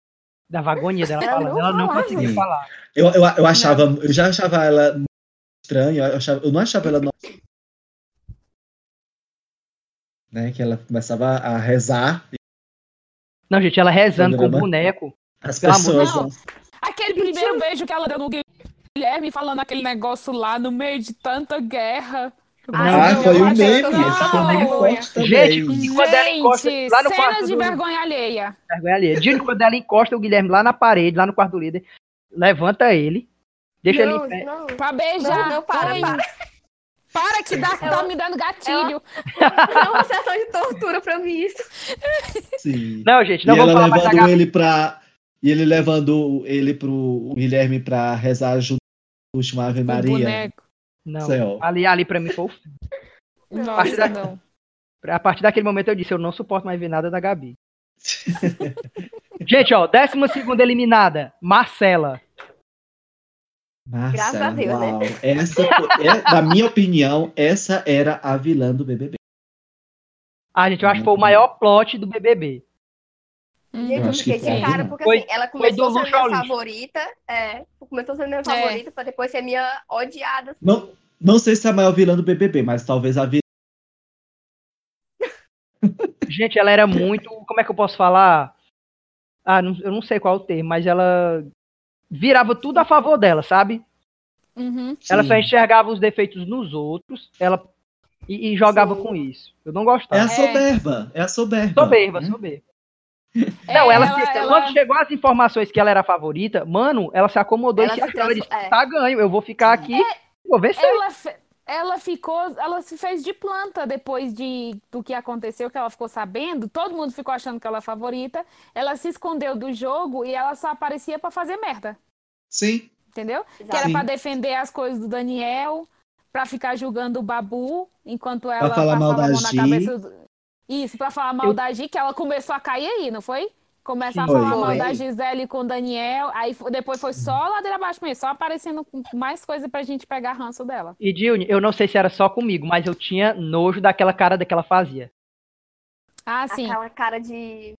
Dava agonia dela Ela falando. não Ela não falava. conseguia falar. Eu, eu, eu achava, eu já achava ela estranha, eu, achava, eu não achava ela. no- Né, que ela começava a rezar, Não, gente, ela rezando com o Programa. boneco. as pessoas. Aquele primeiro beijo que ela deu no Guilherme, falando aquele negócio lá no meio de tanta guerra. Ai, Ah, foi acho meme, que não. esse foi meme forte também. Gente, quando ela encosta lá no quarto cenas de do- vergonha alheia. Vergonha alheia. Juni, quando ela encosta o Guilherme lá na parede, lá no quarto do líder, levanta ele, deixa ele não, em pé. não. Pra beijar. Não, não, para, para. Para que dá, tá me dando gatilho. É uma sessão de tortura pra mim isso. Sim. Não, gente, não e vamos ela falar mais da levando Gabi. ele pra. E ele levando ele pro o Guilherme pra rezar junto com o último Ave O Maria. Não, Céu. ali, ali pra mim foi o fim. Nossa, da- não. A partir daquele momento eu disse, eu não suporto mais ver nada da Gabi. Gente, ó, décima segunda eliminada, Marcela. Marcela, Graças a Deus, né? Essa, é, na minha opinião, essa era a vilã do BBB. Ah, gente, eu acho que foi o maior plot do BBB. Gente, Eu fiquei de foi. cara, porque Foi- assim, ela começou sendo luxo ao minha favorita. É, começou sendo minha É. favorita pra depois ser minha odiada. Não, não sei se é a maior vilã do BBB, mas talvez a vilã. Gente, ela era muito. Como é que eu posso falar? Ah, não- eu não sei qual é o termo, mas ela virava tudo a favor dela, sabe? Uhum. Ela só enxergava os defeitos nos outros, ela e, e jogava Sim. com isso. Eu não É gostava. a soberba. É a soberba. Soberba, Hum? soberba. É, Não, ela, ela- se- ela- quando chegou as informações que ela era a favorita, mano, ela se acomodou Ela e se achou, ela disse, trans- é. tá ganho, eu vou ficar aqui, vou vencer. ela, ela ficou, ela se fez de planta depois de, do que aconteceu, que ela ficou sabendo. Todo mundo ficou achando que ela é a favorita. Ela se escondeu do jogo e ela só aparecia pra fazer merda. Sim. Entendeu? Que Exato. era Sim. pra defender as coisas do Daniel, pra ficar julgando o Babu, enquanto ela falar mal passava a mão na cabeça do... Isso, pra falar mal Eu- da Gi, que ela começou a cair aí, não foi? Começar a falar Foi, mal da Gisele com o Daniel, aí depois foi só ladeira abaixo mesmo, só aparecendo com mais coisa pra gente pegar ranço dela. E Dilne, eu não sei se era só comigo, mas eu tinha nojo daquela cara que ela fazia. Ah, sim. Aquela cara de.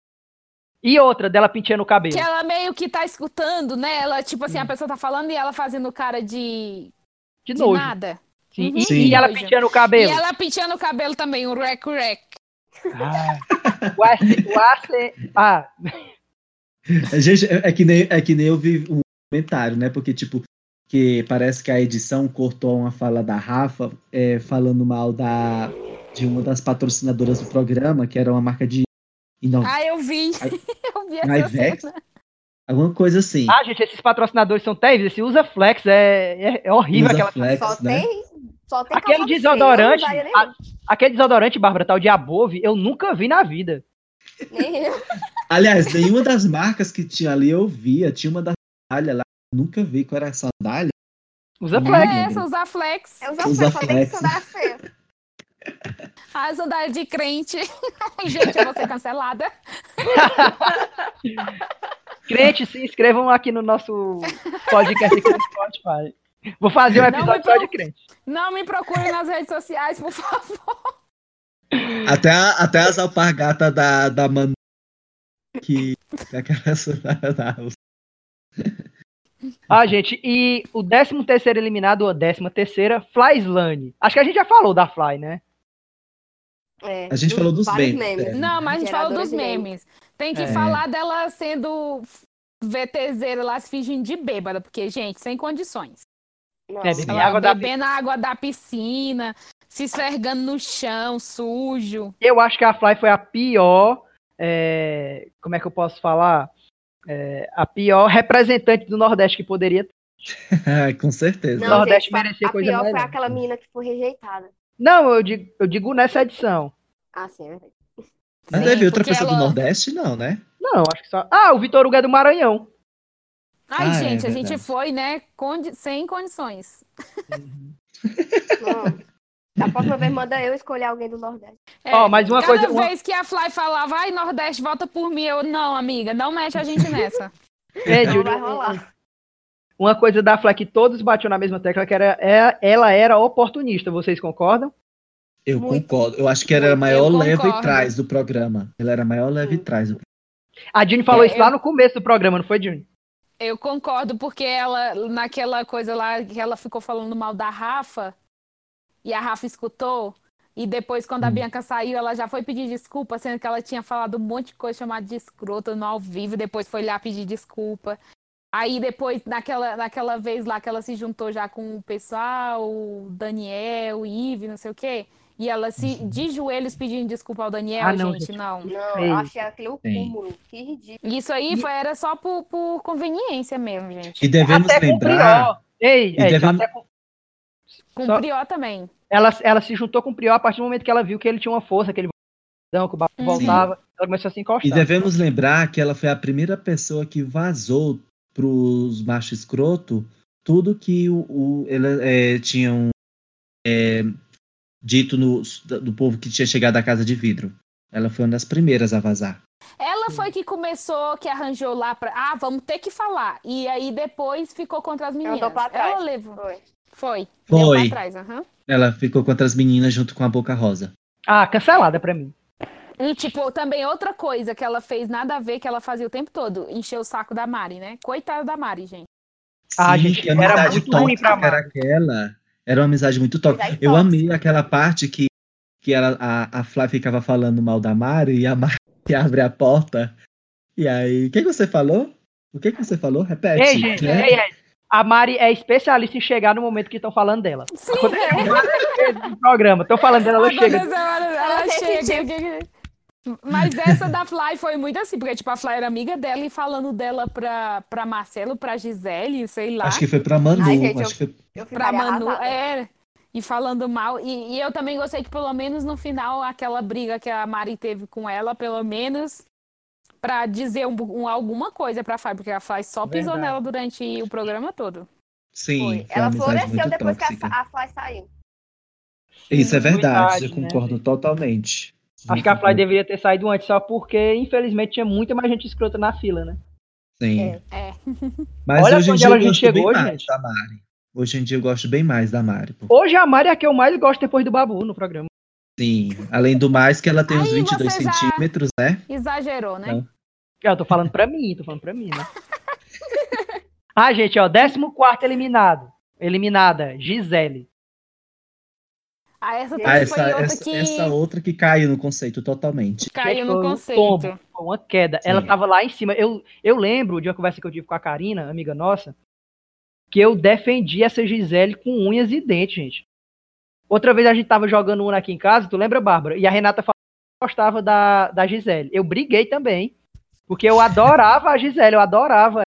E outra, dela penteando o cabelo. Que ela meio que tá escutando, né? Ela, tipo Hum. assim, a pessoa tá falando e ela fazendo cara de, De de nojo. nada. Sim, Uhum. E, Sim. e ela Nojo. penteando o E cabelo. ela penteando o cabelo também, um rec-rec. Ah, o AC, o AC ah, Gente, é, que nem, é que nem eu vi um comentário, né? Porque, tipo, que parece que a edição cortou uma fala da Rafa é, falando mal da, de uma das patrocinadoras do programa, que era uma marca de. Não, Ah, eu vi. Ai- eu vi essa Ivex? cena. alguma coisa assim. ah, gente, esses patrocinadores são terríveis. Esse usa flex é, é, é horrível. Usa Aquela, flex, Só né? tem. Só tem aquele feio, desodorante, a- aquele desodorante, Bárbara, tal de Above, eu nunca vi na vida. nenhum. Nem eu. Aliás, nenhuma das marcas que tinha ali eu via. Tinha uma da sandália lá. Nunca vi qual era a sandália. Usa flex. É essa, usar flex. Eu uso Usa só tem que flex. sandália feia. A sandália de crente. Gente, eu vou ser cancelada. Crente, se inscrevam aqui no nosso podcast aqui no Spotify. Vou fazer um episódio só de crente. Não me procurem nas redes sociais, por favor. Até, a- até as alpargatas da, da Manu. Que. Ah, gente, e o 13 terceiro eliminado, ou a 13 terceira, Fly Slane. Acho que a gente já falou da Fly, né? É, A gente falou dos vários memes, né? Não, mas a gente Geradores dos memes. memes. Tem que É. falar dela sendo VTZera lá, se fingindo de bêbada, porque, gente, sem condições. Não. É. Ela água da bebendo a água da piscina, se esfregando no chão, sujo. Eu acho que a Fly foi a pior. é, como é que eu posso falar? É, a pior representante do Nordeste que poderia ter. Com certeza. O Nordeste gente, merecia a coisa pior foi melhor. aquela menina que foi rejeitada. Não, eu digo, eu digo nessa edição. Ah, sim, é verdade. Mas Sim, teve outra pessoa do ela- Nordeste? Não, né? Não, acho que só. Ah, o Vitor Hugo é do Maranhão. Ai, Ah, é gente, a verdade. gente foi, né, condi- sem condições. Não. Da próxima vez manda eu escolher alguém do Nordeste. É, Ó, mas uma cada coisa- uma- vez que a Fly falava, ai, Nordeste, volta por mim, eu, não, amiga, não mete a gente nessa. É, Não Júlio, vai rolar. uma coisa da Fly que todos batiam na mesma tecla, que era, é- ela era oportunista, vocês concordam? Eu Muito. concordo. Eu acho que ela era a maior leva e trás do programa. Ela era a maior leva e Sim. trás do A Dini falou É, isso lá eu- no começo do programa, não foi, Dini? Eu concordo, porque ela, naquela coisa lá que ela ficou falando mal da Rafa, e a Rafa escutou, e depois, quando a Hum. Bianca saiu, ela já foi pedir desculpa, sendo que ela tinha falado um monte de coisa chamada de escrota no ao vivo, depois foi lá pedir desculpa. Aí depois, naquela, naquela vez lá que ela se juntou já com o pessoal, o Daniel, o Ive, não sei o quê, e ela se de joelhos pedindo desculpa ao Daniel, Ah, não, gente, gente. não. Não, achei aquilo Sim. cúmulo. Que ridículo. Isso aí foi, era só por, por conveniência mesmo, gente. E devemos até com o lembrar. Ei, E é, devemos- até com, Com Só- o Prió também. ela, ela se juntou com o Prior a partir do momento que ela viu que ele tinha uma força, que ele voltava, que o Babu Sim. voltava. Ela começou a se E encostar. devemos lembrar que ela foi a primeira pessoa que vazou pros machos escroto tudo que o, o é, tinham é, dito no, do povo que tinha chegado à casa de vidro. Ela foi uma das primeiras a vazar. Ela foi que começou, que arranjou lá pra. Ah, vamos ter que falar. E aí depois ficou contra as meninas. Andou pra trás. Ela levou. Foi. Foi. Foi. Deu pra trás, aham. Ela ficou contra as meninas junto com a Boca Rosa. Ah, cancelada pra mim. E, tipo, também outra coisa que ela fez nada a ver, que ela fazia o tempo todo, encher o saco da Mari, né? Coitada da Mari, gente. Ah, Sim, gente, que a era muito ruim pra tóxica era Mari. aquela. Era uma amizade muito tóxica. Amizade Eu tóxica. amei aquela parte que, que ela, a, a Flá ficava falando mal da Mari e a Mari abre a porta. E aí, o que, que você falou? O que, que você falou? Repete. Ei, gente, né? ei, ei. A Mari é especialista em chegar no momento que estão falando dela. Sim, No programa, estão falando dela, ela chega. Ela, ela Ela chega. repetiu. Mas essa da Fly foi muito assim, porque tipo, a Fly era amiga dela e falando dela pra, pra Marcelo, pra Gisele, sei lá. Acho que foi pra Manu. Ai, gente, acho que foi... Eu pra Manu, arrasada. é, e falando mal. E, e eu também gostei que pelo menos no final, aquela briga que a Mari teve com ela, pelo menos pra dizer um, um- alguma coisa pra Fly, porque a Fly só pisou Verdade. nela durante o programa todo. Sim, Foi. Ela floresceu depois que tóxica. a, a Fly saiu. Isso é verdade, Verdade, eu né, concordo totalmente. Acho que a Fly deveria ter saído antes, só porque, infelizmente, tinha muita mais gente escrota na fila, né? Sim. É. É. Mas Olha hoje em onde dia ela eu gosto chegou, bem mais gente. da Mari. Hoje em dia eu gosto bem mais da Mari. pô. Hoje a Mari é a que eu mais gosto depois do Babu no programa. Sim. Além do mais que ela tem uns Aí 22 você já- centímetros, né? Exagerou, né? Não. Eu tô falando pra mim, tô falando pra mim, né? ah, gente, ó, 14 eliminado. Eliminada, Gisele. Ah, essa Ah, também Ah, foi essa, outra essa, que essa outra que caiu no conceito totalmente. caiu no um conceito. tombo, uma queda. Ela Sim. tava lá em cima. Eu, eu lembro de uma conversa que eu tive com a Karina, amiga nossa, que eu defendi essa Gisele com unhas e dentes, gente. Outra vez a gente tava jogando Uno aqui em casa, tu lembra, Bárbara? E a Renata falou que gostava da, da Gisele. Eu briguei também, porque eu adorava aGisele, eu adorava.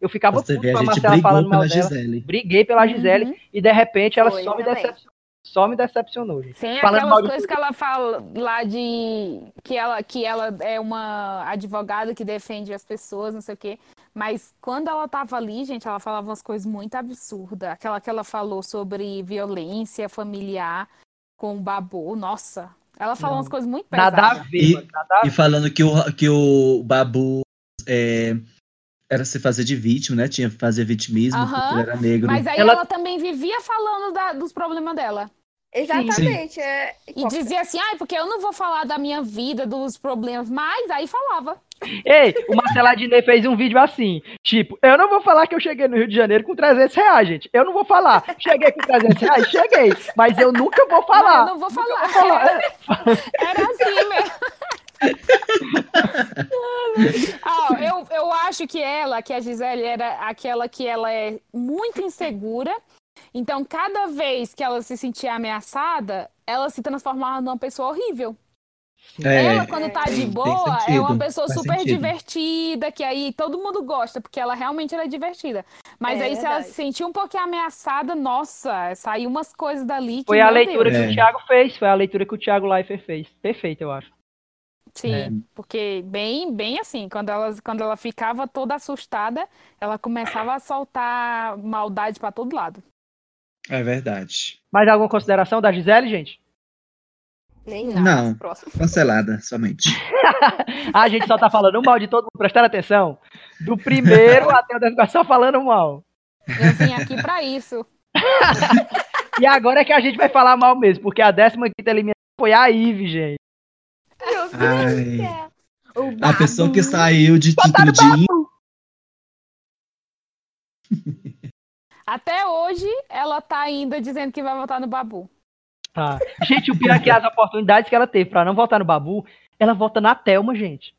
Eu ficava Você puto vê, a com a Marcela falando mal dela. Gisele. Briguei pela Gisele Uhum. e de repente ela Foi, só me, decepcionou, só me decepcionou, gente. Tem Falando aquelas de coisas que ela fala lá de que ela, que ela é uma advogada que defende as pessoas, não sei o quê. Mas quando ela tava ali, gente, ela falava umas coisas muito absurdas. Aquela que ela falou sobre violência familiar com o Babu, nossa. Ela falou Não. umas coisas muito pesadas. Nada a ver, E- nada a E falando que o, que o Babu é, era se fazer de vítima, né? Tinha que fazer vitimismo, Aham, porque ele era negro. Mas aí Ela- ela... também vivia falando da- dos problemas dela. Exatamente. É E dizia assim, ai, porque eu não vou falar da minha vida, dos problemas, mas aí falava. Ei, o Marcelo Adnet fez um vídeo assim, tipo, eu não vou falar que eu cheguei no Rio de Janeiro com 300 reais, gente. Eu não vou falar. Cheguei com 300 reais? Cheguei. Mas eu nunca vou falar. eu não vou falar. falar. Era assim mesmo. Ó, eu, eu acho que ela, que a Gisele, era aquela que ela é muito insegura. Então, cada vez que ela se sentia ameaçada, ela se transformava numa pessoa horrível. É, ela, quando tá de boa, é sentido, uma pessoa super sentido. divertida, que aí todo mundo gosta, porque ela realmente era divertida. Mas É aí, se ela se sentia um pouquinho ameaçada, nossa, saiu umas coisas dali que, Foi a leitura Deus. que É. o Thiago fez. Foi a leitura que o Thiago Leifert fez. Perfeito, eu acho. Sim, É. porque bem, bem assim, quando ela, quando ela ficava toda assustada, ela começava a soltar maldade pra todo lado. É verdade. Mais alguma consideração da Gisele, gente? Nem Não. nada. Não. Próximo. Cancelada, somente. a gente só tá falando mal de todo mundo. Prestaram atenção? Do primeiro até o décimo, só falando mal. Eu vim aqui pra isso. E agora é que a gente vai falar mal mesmo, porque a décima quinta eliminação foi a Ive, gente. Meu Deus Ai. do céu. O A pessoa que saiu de título de Até hoje, ela tá ainda dizendo que vai votar no Babu. Tá. Gente, o pior é que as oportunidades que ela teve pra não votar no Babu, ela vota na Thelma, gente.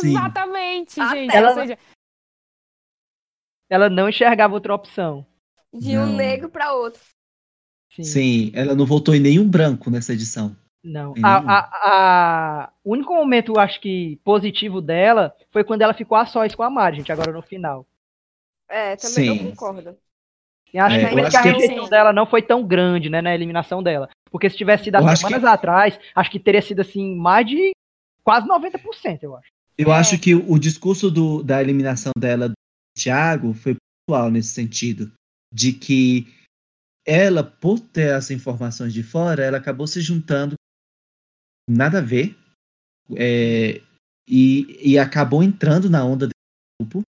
Sim. Exatamente, A gente. Ela- seja, Ela não enxergava outra opção. De um Não. negro pra outro. Sim. Sim, ela não votou em nenhum branco nessa edição. Não. A, a- a- O único momento, eu acho que, positivo dela foi quando ela ficou a sós com a Mari, gente, agora no final. É, também Sim. eu concordo. E acho É, que acho que a que- rejeição dela não foi tão grande, né, na eliminação dela. Porque se tivesse sido há semanas atrás, acho que teria sido assim, mais de quase 90%, eu acho. Eu É. acho que o discurso do- da eliminação dela do Thiago foi pontual nesse sentido. De que ela, por ter as informações de fora, ela acabou se juntando nada a ver. é, e, e acabou entrando na onda do grupo.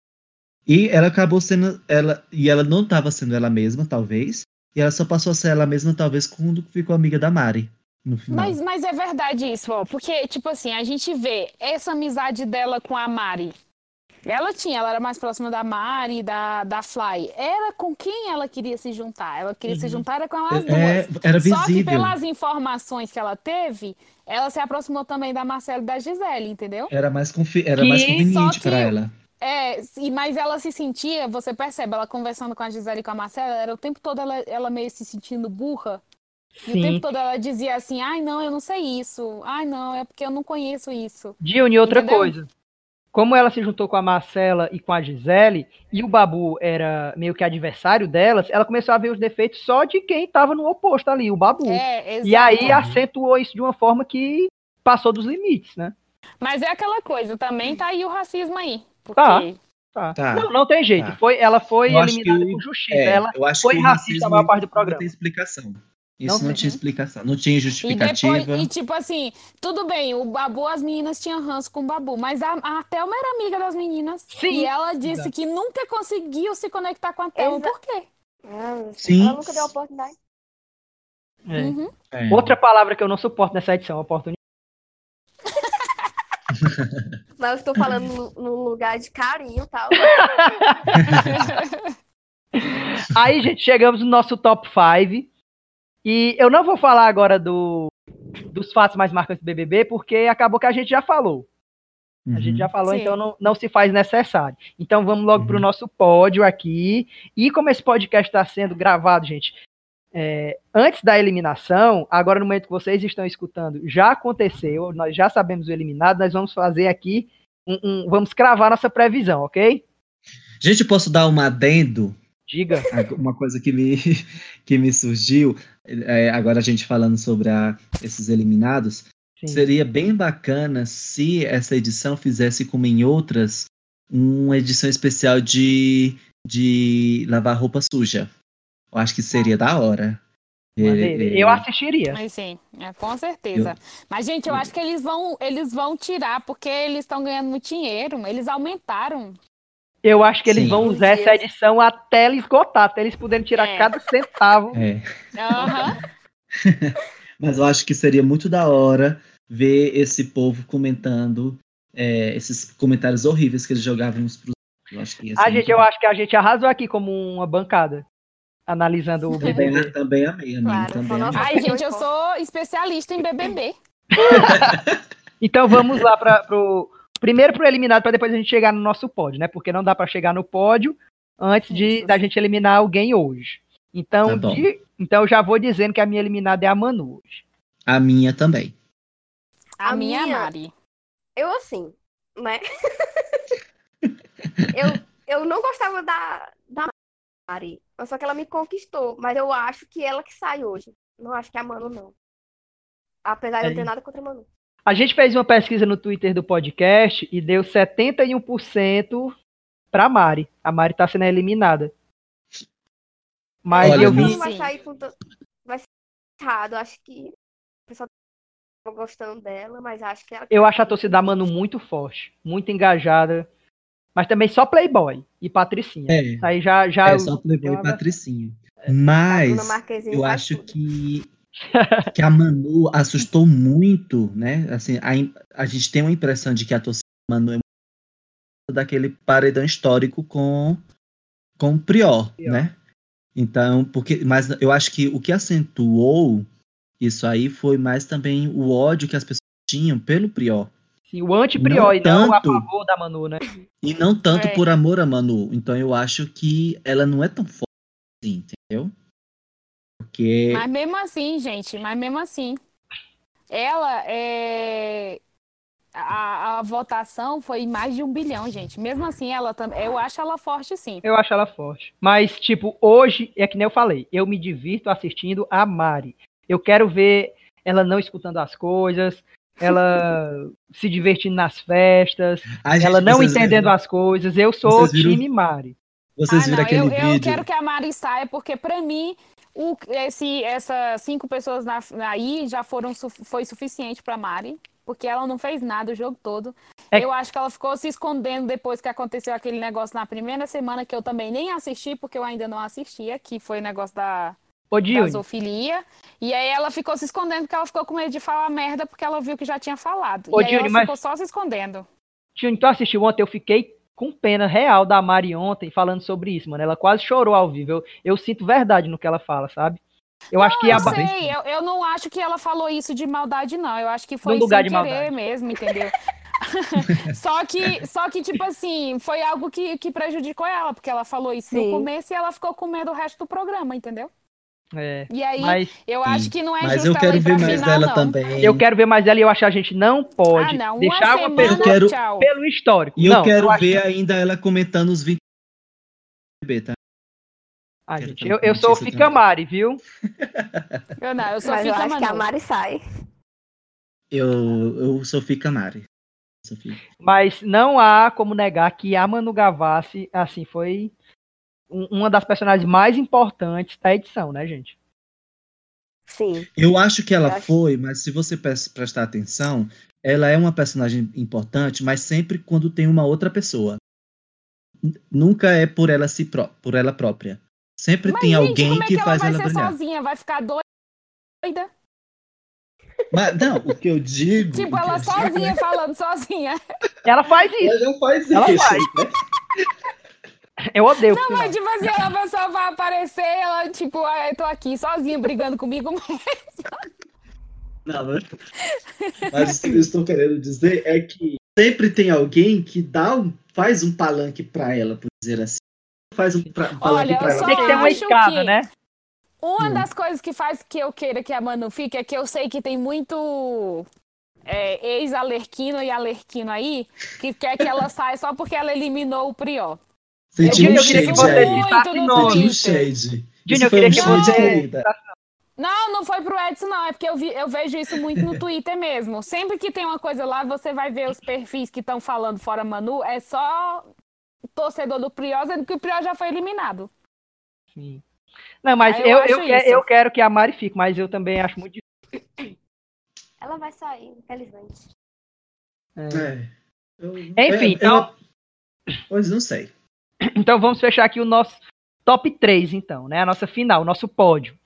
E ela acabou sendo. Ela, e ela não estava sendo ela mesma, talvez. E ela só passou a ser ela mesma, talvez, quando ficou amiga da Mari. No final. Mas, mas é verdade isso, ó. Porque, tipo assim, a gente vê essa amizade dela com a Mari. Ela tinha, ela era mais próxima da Mari, da, da Fly. Era com quem ela queria se juntar. Ela queria se Uhum. juntar era com as duas. É, era Só que visível. pelas informações que ela teve, ela se aproximou também da Marcela e da Gisele, entendeu? Era mais, confi- era Que- mais conveniente para ela. É, e- mas ela se sentia, você percebe, ela conversando com a Gisele e com a Marcela, era o tempo todo ela, ela meio se sentindo burra. E o tempo todo ela dizia assim, ai não, eu não sei isso. Ai não, é porque eu não conheço isso. Dione, outra Entendeu? coisa. Como ela se juntou com a Marcela e com a Gisele, e o Babu era meio que adversário delas, ela começou a ver os defeitos só de quem estava no oposto ali, o Babu. É, e aí acentuou isso de uma forma que passou dos limites, né? Mas é aquela coisa, também tá aí o racismo aí. Porque Tá. Tá. Tá. Não, não tem jeito. Tá. Foi, ela foi eliminada o- por justiça. É, ela eu acho foi que racista racismo a maior parte do Não programa. tem explicação. Isso Não não, tinha explicação. Não tinha E justificativa. depois, e tipo assim, tudo bem, o Babu, as meninas tinham ranço com o Babu, mas a, a Thelma era amiga das meninas. Sim. E ela disse Exato. que nunca conseguiu se conectar com a Thelma. Exa- Por quê? Sim. Ela nunca deu oportunidade. É. Uhum. É. Outra palavra que eu não suporto nessa edição, oportunidade. Mas eu estou falando no, no lugar de carinho tá? e tal. Aí, gente, chegamos no nosso top 5. E eu não vou falar agora do, dos fatos mais marcantes do BBB, porque acabou que a gente já falou. A gente Uhum. já falou, Sim. então não, não se faz necessário. Então vamos logo Uhum. para o nosso pódio aqui. E como esse podcast está sendo gravado, gente, é, antes da eliminação, agora no momento que vocês estão escutando, já aconteceu, nós já sabemos o eliminado, nós vamos fazer aqui, um, um- vamos cravar nossa previsão, ok? Gente, posso dar um adendo? Diga. Uma coisa que me, que me surgiu, é, agora a gente falando sobre a- esses eliminados, Sim. seria bem bacana se essa edição fizesse como em outras, uma edição especial de, de lavar roupa suja. Eu acho que seria da hora. É, é, Eu assistiria. Mas sim, é, com certeza. Mas, gente, eu acho que eles vão, eles vão tirar, porque eles estão ganhando muito dinheiro. Eles aumentaram. Eu acho que eles Sim. vão usar essa edição até ela esgotar, até eles poderem tirar É. cada centavo. é. Aham. Mas eu acho que seria muito da hora ver esse povo comentando é, esses comentários horríveis que eles jogavam uns pros outros. Eu acho que ia ser A muito gente, eu acho que a gente arrasou aqui como uma bancada, analisando o Também, BBB. também amei, amigo. Claro, também amei. Ai, gente, eu sou especialista em BBB. Então vamos lá para pro primeiro pro eliminado para depois a gente chegar no nosso pódio, né? Porque não dá para chegar no pódio antes de Isso. da gente eliminar alguém hoje. Então, Tá de- então eu já vou dizendo que a minha eliminada é a Manu hoje. A minha também. A, A minha, minha- Mari. Eu assim, né? eu, eu não gostava da, da Mari, só que ela me conquistou. Mas eu acho que ela que sai hoje. Não acho que é a Manu, não. Apesar de eu não ter É. nada contra a Manu. A gente fez uma pesquisa no Twitter do podcast e deu 71% para Mari. A Mari tá sendo eliminada. Mas Olha, eu vi não vai sair Vai ser errado. Acho que o pessoal tá gostando dela, mas acho que ela. Eu acho a torcida da Manu muito forte, muito engajada, mas também só Playboy e Patricinha. É, aí já, já é só Playboy e uma- Patricinho. A Mas eu acho tudo. que, que a Manu assustou muito, né? Assim, a, a gente tem uma impressão de que a torcida da Manu é muito daquele paredão histórico com, com o Prior, Prior. né? Então, porque, mas eu acho que o que acentuou isso aí foi mais também o ódio que as pessoas tinham pelo Prior. Sim, o anti-prior e não a tanto. favor da Manu, né? E não tanto É. por amor a Manu. Então eu acho que ela não é tão forte assim, entendeu? Porque. Mas mesmo assim, gente, mas mesmo assim. Ela é. a, a votação foi mais de um bilhão, gente. Mesmo assim, ela também. Eu acho ela forte, sim. Eu acho ela forte. Mas, tipo, hoje, é que nem eu falei, eu me divirto assistindo a Mari. Eu quero ver ela não escutando as coisas, ela se divertindo nas festas, Ai, gente, ela não entendendo viram- as coisas. Eu sou viram- time Mari. Vocês ah, viram não, aquele eu, eu vídeo? quero que a Mari saia, porque pra mim, o, esse, essas cinco pessoas na, aí já foram foi suficiente pra Mari. Porque ela não fez nada o jogo todo. É- Eu acho que ela ficou se escondendo depois que aconteceu aquele negócio na primeira semana, que eu também nem assisti, porque eu ainda não assistia, que foi o negócio da, da zoofilia. E aí ela ficou se escondendo porque ela ficou com medo de falar merda, porque ela viu que já tinha falado. Ô, e aí Dilne, ela mas- ficou só se escondendo. Dilne, tu assistiu ontem, eu fiquei com pena real da Mari ontem falando sobre isso, mano. Ela quase chorou ao vivo. Eu, eu sinto verdade no que ela fala, sabe? Eu acho que a Eu sei, eu, eu não acho que ela falou isso de maldade, não. Eu acho que foi lugar sem de querer maldade. mesmo, entendeu? só, que, só que, tipo assim, foi algo que, que prejudicou ela, porque ela falou isso Sim. no começo e ela ficou com medo do resto do programa, entendeu? É, E aí, mas eu acho que não é Mas justo eu quero ela ir ver mais final, dela não. também. eu quero ver mais dela e eu acho que a gente não pode Ah, não, uma deixar uma semana, pessoa Eu quero- pelo histórico. E eu não, quero acho ver que- ainda ela comentando os 20 BBB, tá? Ah, quero gente, eu, uma eu sou notícia Fica também. Mari, viu? Eu não, eu sou Mas eu fica acho que a. Mari sai. Eu, eu sou Fica Mari. Sofia. Mas não há como negar que a Manu Gavassi, assim, foi uma das personagens mais importantes da edição, né, gente? Sim. Eu acho que ela acho- foi, mas se você pres- prestar atenção, ela é uma personagem importante, mas sempre quando tem uma outra pessoa. Nunca é por ela si pró por ela própria. Sempre Mas, tem gente, alguém como é que que ela faz vai ela ser brilhar. sozinha? Vai ficar doida? Mas não, o que eu digo. Tipo, ela eu digo- sozinha falando sozinha. Ela faz isso. Ela já faz Ela isso. faz. Eu odeio. Não, mas tipo assim, a pessoa vai aparecer, ela, tipo, ah, eu tô aqui sozinha brigando comigo mesmo. Não, mas... mas o que eu estou querendo dizer é que sempre tem alguém que dá um, faz um palanque pra ela, por dizer assim. Faz um pra, palanque Olha, pra eu ela. só Tem que ter uma acho escada, que- né? Uma Hum. das coisas que faz que eu queira que a Manu fique é que eu sei que tem muito é, ex-alerquino e alerquino aí que quer que ela saia só porque ela eliminou o Prió. Eu um queria que shade você aí. Um shade. Júnior, eu queria que shade, você. Não, não foi pro Edson, não. É porque eu, vi, eu vejo isso muito no Twitter mesmo. Sempre que tem uma coisa lá, você vai ver os perfis que estão falando fora Manu, é só torcedor do Prió, sendo que o Prió já foi eliminado. Sim. Não, mas eu eu, eu, que- eu quero que a Mari fique, mas eu também acho muito difícil. Ela vai sair, infelizmente. É. Eu- Enfim, é, então- Pois não sei. Então vamos fechar aqui o nosso top 3, então, né? A nossa final, o nosso pódio.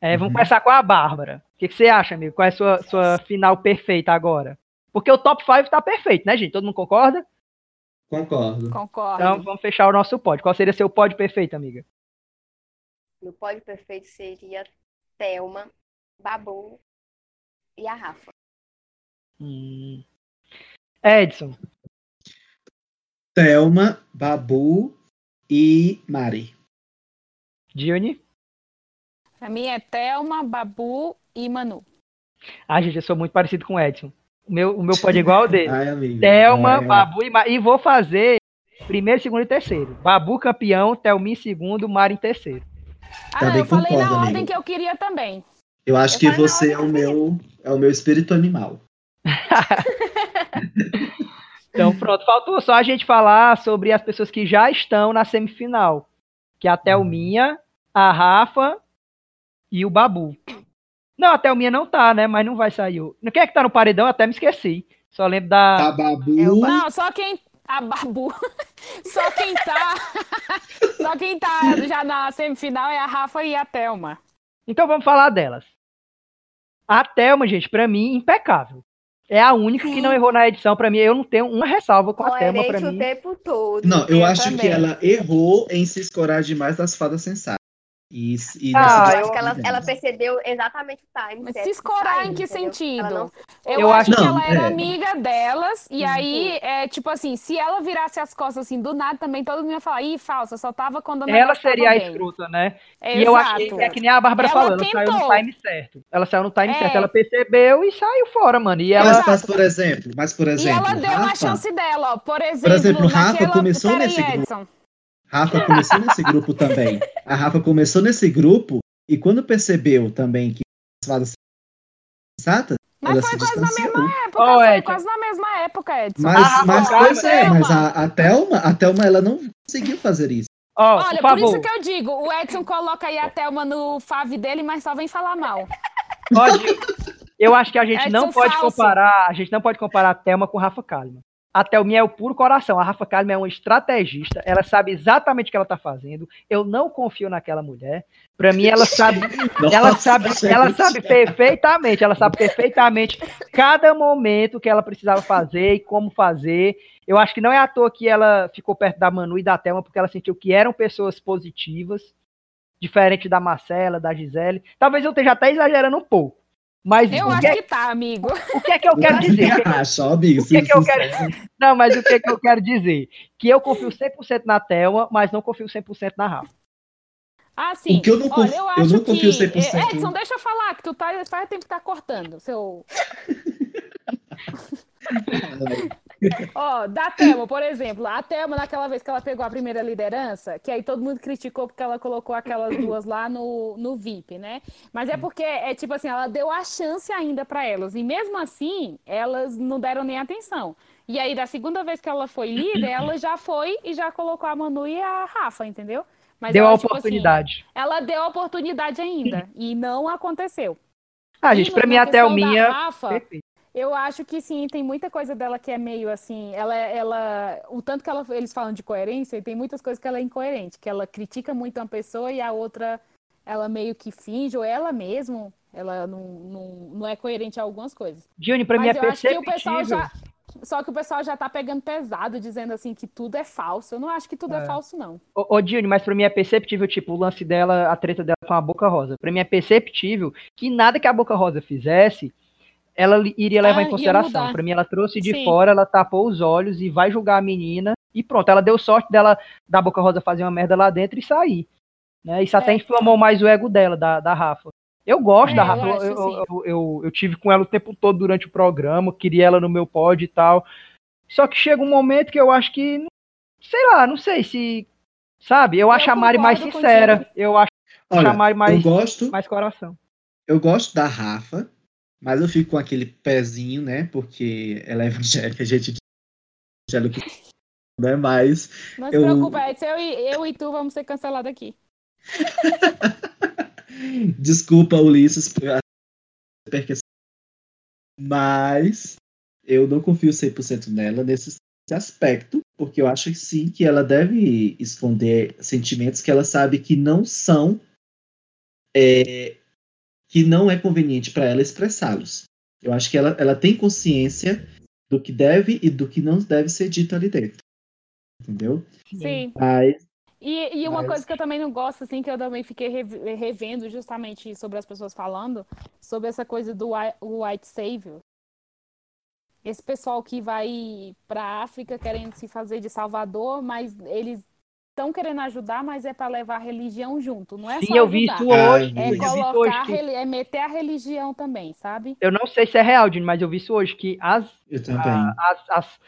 É, vamos Uhum. começar com a Bárbara. O que, que você acha, amigo? Qual é a sua, sua final perfeita agora? Porque o top 5 tá perfeito, né, gente? Todo mundo concorda? Concordo. Concordo. Então vamos fechar o nosso pódio. Qual seria seu pódio perfeito, amiga? Meu pódio perfeito seria Thelma, Babu e a Rafa. Hum. Edson. Thelma, Babu e Mari. Dione. Pra mim é Thelma, Babu e Manu. Ah, gente, eu sou muito parecido com o Edson. O meu, o meu pódio é igual ao dele. Ai, amigo. Thelma, É, Babu e Mari. E vou fazer primeiro, segundo e terceiro. Babu campeão, Thelma em segundo, Mari em terceiro. Ah, Também não, eu falei concordo, na ordem amigo. que eu queria também. Eu acho Eu que falei na você é o ordem meu é o meu espírito animal. Então, pronto. Faltou só a gente falar sobre as pessoas que já estão na semifinal. Que é a Thelminha, a Rafa e o Babu. Não, a Thelminha não tá, né? Mas não vai sair. Quem é que tá no paredão? Até me esqueci. Só lembro da. A Babu. Eu- Não, só quem. A Babu. Só quem tá. Só quem tá já na semifinal é a Rafa e a Thelma. Então vamos falar delas. A Thelma, gente, pra mim, impecável. É a única que não errou na edição. Pra mim, eu não tenho uma ressalva com a Thelma pra Coerente o mim. tempo todo. Não, eu, Eu acho também. que ela errou em se escorar demais das fadas sensatas. E, e Ah, nessa eu acho que ela, ela percebeu exatamente o time. Mas certo se escorar em que entendeu? sentido? Não- Eu, Eu acho acho- que Não, ela era é. amiga delas, e Uhum. aí, é, tipo assim, se ela virasse as costas assim do nada, também todo mundo ia falar, ih, falsa, só tava quando Ela seria a bem." escrota, né? É, E eu acho que é que nem a Bárbara Ela falou, ela saiu no tentou. time certo. Ela saiu no time É. certo, ela percebeu e saiu fora, mano. E ela. Mas, mas, por exemplo, mas, por E exemplo, ela deu uma Rafa, chance dela, ó. Por exemplo, exemplo, Rafa naquela... começou nesse grupo. Edson. Rafa começou nesse grupo também. A Rafa começou nesse grupo e quando percebeu também que as fadas sensatas, Mas ela foi se quase na mesma época, Ó, foi Edson. quase na mesma época, Edson. Mas, Ah, mas pois é, mas a, a, Thelma, a Thelma, ela não conseguiu fazer isso. Ó, Olha, por por, isso que eu digo, o Edson coloca aí a Thelma no fave dele, mas só vem falar mal. Pode. Eu acho que a gente Edson não pode falso. comparar, a gente não pode comparar a Thelma com Rafa Kalimann. A Thelminha é o puro coração. A Rafa Kalimann é uma estrategista. Ela sabe exatamente o que ela tá fazendo. Eu não confio naquela mulher. Pra mim, ela sabe, ela sabe, gente. ela sabe perfeitamente. Ela sabe perfeitamente cada momento que ela precisava fazer e como fazer. Eu acho que não é à toa que ela ficou perto da Manu e da Thelma, porque ela sentiu que eram pessoas positivas, diferente da Marcela, da Gisele. Talvez eu esteja até exagerando um pouco. Mas Eu acho que é, que tá, amigo. o que é que eu quero dizer? O que- Acha, ó, amigo, o que, é que eu quero Não, mas o que, é que eu quero dizer? Que eu confio 100% na Thelma, mas não confio 100% na Rafa. Ah, sim. O que eu não Olha, confio- eu eu acho não confio que... 100%. Edson, deixa eu falar, que tu tá, faz tempo que tá cortando. Seu... Ó, da Thelma, por exemplo. A Thelma, naquela vez que ela pegou a primeira liderança, que aí todo mundo criticou porque ela colocou aquelas duas lá no, no VIP, né? Mas é porque, é tipo assim, ela deu a chance ainda pra elas. E mesmo assim, elas não deram nem atenção. E aí, da segunda vez que ela foi líder, ela já foi e já colocou a Manu e a Rafa, entendeu? Mas Deu ela, a tipo assim, oportunidade. ela deu a oportunidade ainda. e não aconteceu. ah, gente, pra mim a Thelminha. Rafa. Eu acho que sim, tem muita coisa dela que é meio assim, ela, ela, o tanto que ela, eles falam de coerência, tem muitas coisas que ela é incoerente, que ela critica muito uma pessoa e a outra, ela meio que finge, ou ela mesmo, ela não, não, não é coerente a algumas coisas. Dione, pra mim é perceptível. já, só que o pessoal já tá pegando pesado, dizendo assim que tudo é falso. Eu não acho que tudo é, É. falso, não. Ô, ô Dione, mas pra mim é perceptível, tipo, o lance dela, a treta dela com a Boca Rosa. Pra mim é perceptível que nada que a Boca Rosa fizesse, ela iria levar Ah, em consideração. Pra mim ela trouxe de Sim. fora, ela tapou os olhos e vai julgar a menina. E pronto, ela deu sorte dela, da Boca Rosa fazer uma merda lá dentro e sair. Né? Isso até É. inflamou mais o ego dela, da, da Rafa. Eu gosto É, da Rafa, eu, eu, eu, eu- eu tive com ela o tempo todo durante o programa, queria ela no meu pod e tal. Só que chega um momento que eu acho que, sei lá, não sei se, sabe? Eu acho a Mari mais sincera, contigo. eu acho Olha, a Mari mais, eu gosto, mais coração. eu gosto da Rafa, mas eu fico com aquele pezinho, né? Porque ela é evangélica, gente de evangélico, né? Mas Não se Eu- preocupe, Edson, eu, e- eu e tu vamos ser cancelados aqui. Desculpa, Ulisses, por. Mas eu não confio 100% nela nesse aspecto, porque eu acho que sim que ela deve esconder sentimentos que ela sabe que não são é, que não é conveniente para ela expressá-los. Eu acho que ela, ela tem consciência do que deve e do que não deve ser dito ali dentro. Entendeu? Sim. Mas E, e uma Mas- coisa que eu também não gosto, assim, que eu também fiquei rev- revendo justamente sobre as pessoas falando, sobre essa coisa do white savior. Esse pessoal que vai pra África querendo se fazer de salvador, mas eles estão querendo ajudar, mas é para levar a religião junto, não é Sim, só eu vi ajudar. isso hoje. É eu vi isso hoje colocar, reli- é meter a religião também, sabe? eu não sei se é real, Dini, mas eu vi isso hoje, que as, a- as, as,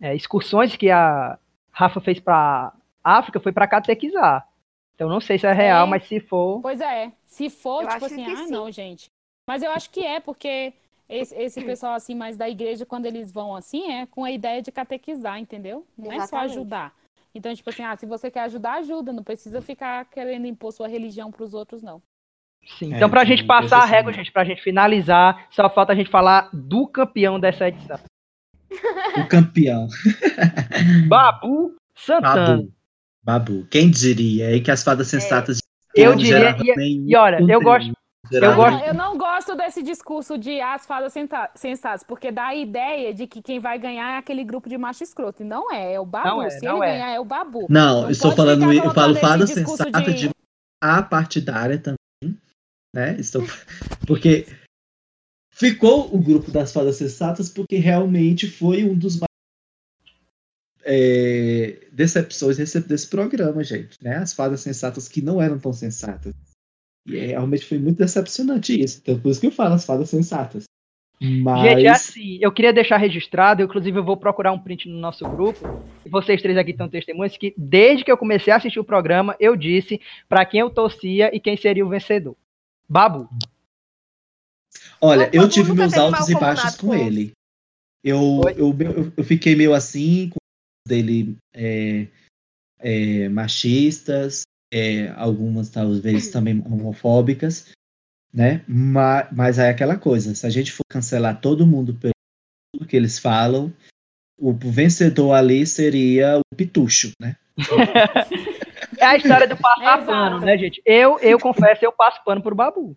é, excursões que a Rafa fez pra África foi pra catequizar. Então não sei se é real, É. mas se for. Pois é, se for, Eu tipo acho assim, que ah, sim. não, gente. Mas eu acho que é, porque esse, esse pessoal, assim, mais da igreja, quando eles vão assim, é com a ideia de catequizar, entendeu? Não é só Exatamente. ajudar. Então, tipo assim, ah, se você quer ajudar, ajuda. Não precisa ficar querendo impor sua religião pros outros, não. Sim. É, Então, pra tem gente passar a régua, gente, pra gente finalizar, só falta a gente falar do campeão dessa edição. O campeão. Babu Santana. Babu. Babu. Quem diria hein, que as fadas sensatas Eu não diria, e- e olha, eu gosto- Ah, gosto- eu não gosto desse discurso de as fadas sensatas, porque dá a ideia de que quem vai ganhar é aquele grupo de macho escroto. E não é, é o Babu. Não é, Se ele é. ganhar, é o Babu. Não, Não eu estou falando, eu falo fada sensata de... de- apartidária também, né? Estou... Porque ficou o grupo das fadas sensatas porque realmente foi um dos mais é, decepções desse, desse programa, gente, né? As fadas sensatas que não eram tão sensatas. E é, realmente foi muito decepcionante isso. Então, por isso que eu falo as fadas sensatas. Mas... Gente, é assim, eu queria deixar registrado, inclusive eu vou procurar um print no nosso grupo, e vocês três aqui estão testemunhas, que desde que eu comecei a assistir o programa, eu disse para quem eu torcia e quem seria o vencedor. Babu. Olha, eu Babu tive meus altos e baixos com com ele. Eu, eu, eu, eu fiquei meio assim, com dele é, é, machistas, é, algumas talvez também homofóbicas, né? Mas, mas é aquela coisa, se a gente for cancelar todo mundo pelo que eles falam, o vencedor ali seria o Pitucho, né? É a história do passar pano, né, gente? Eu, eu confesso, eu passo pano pro Babu.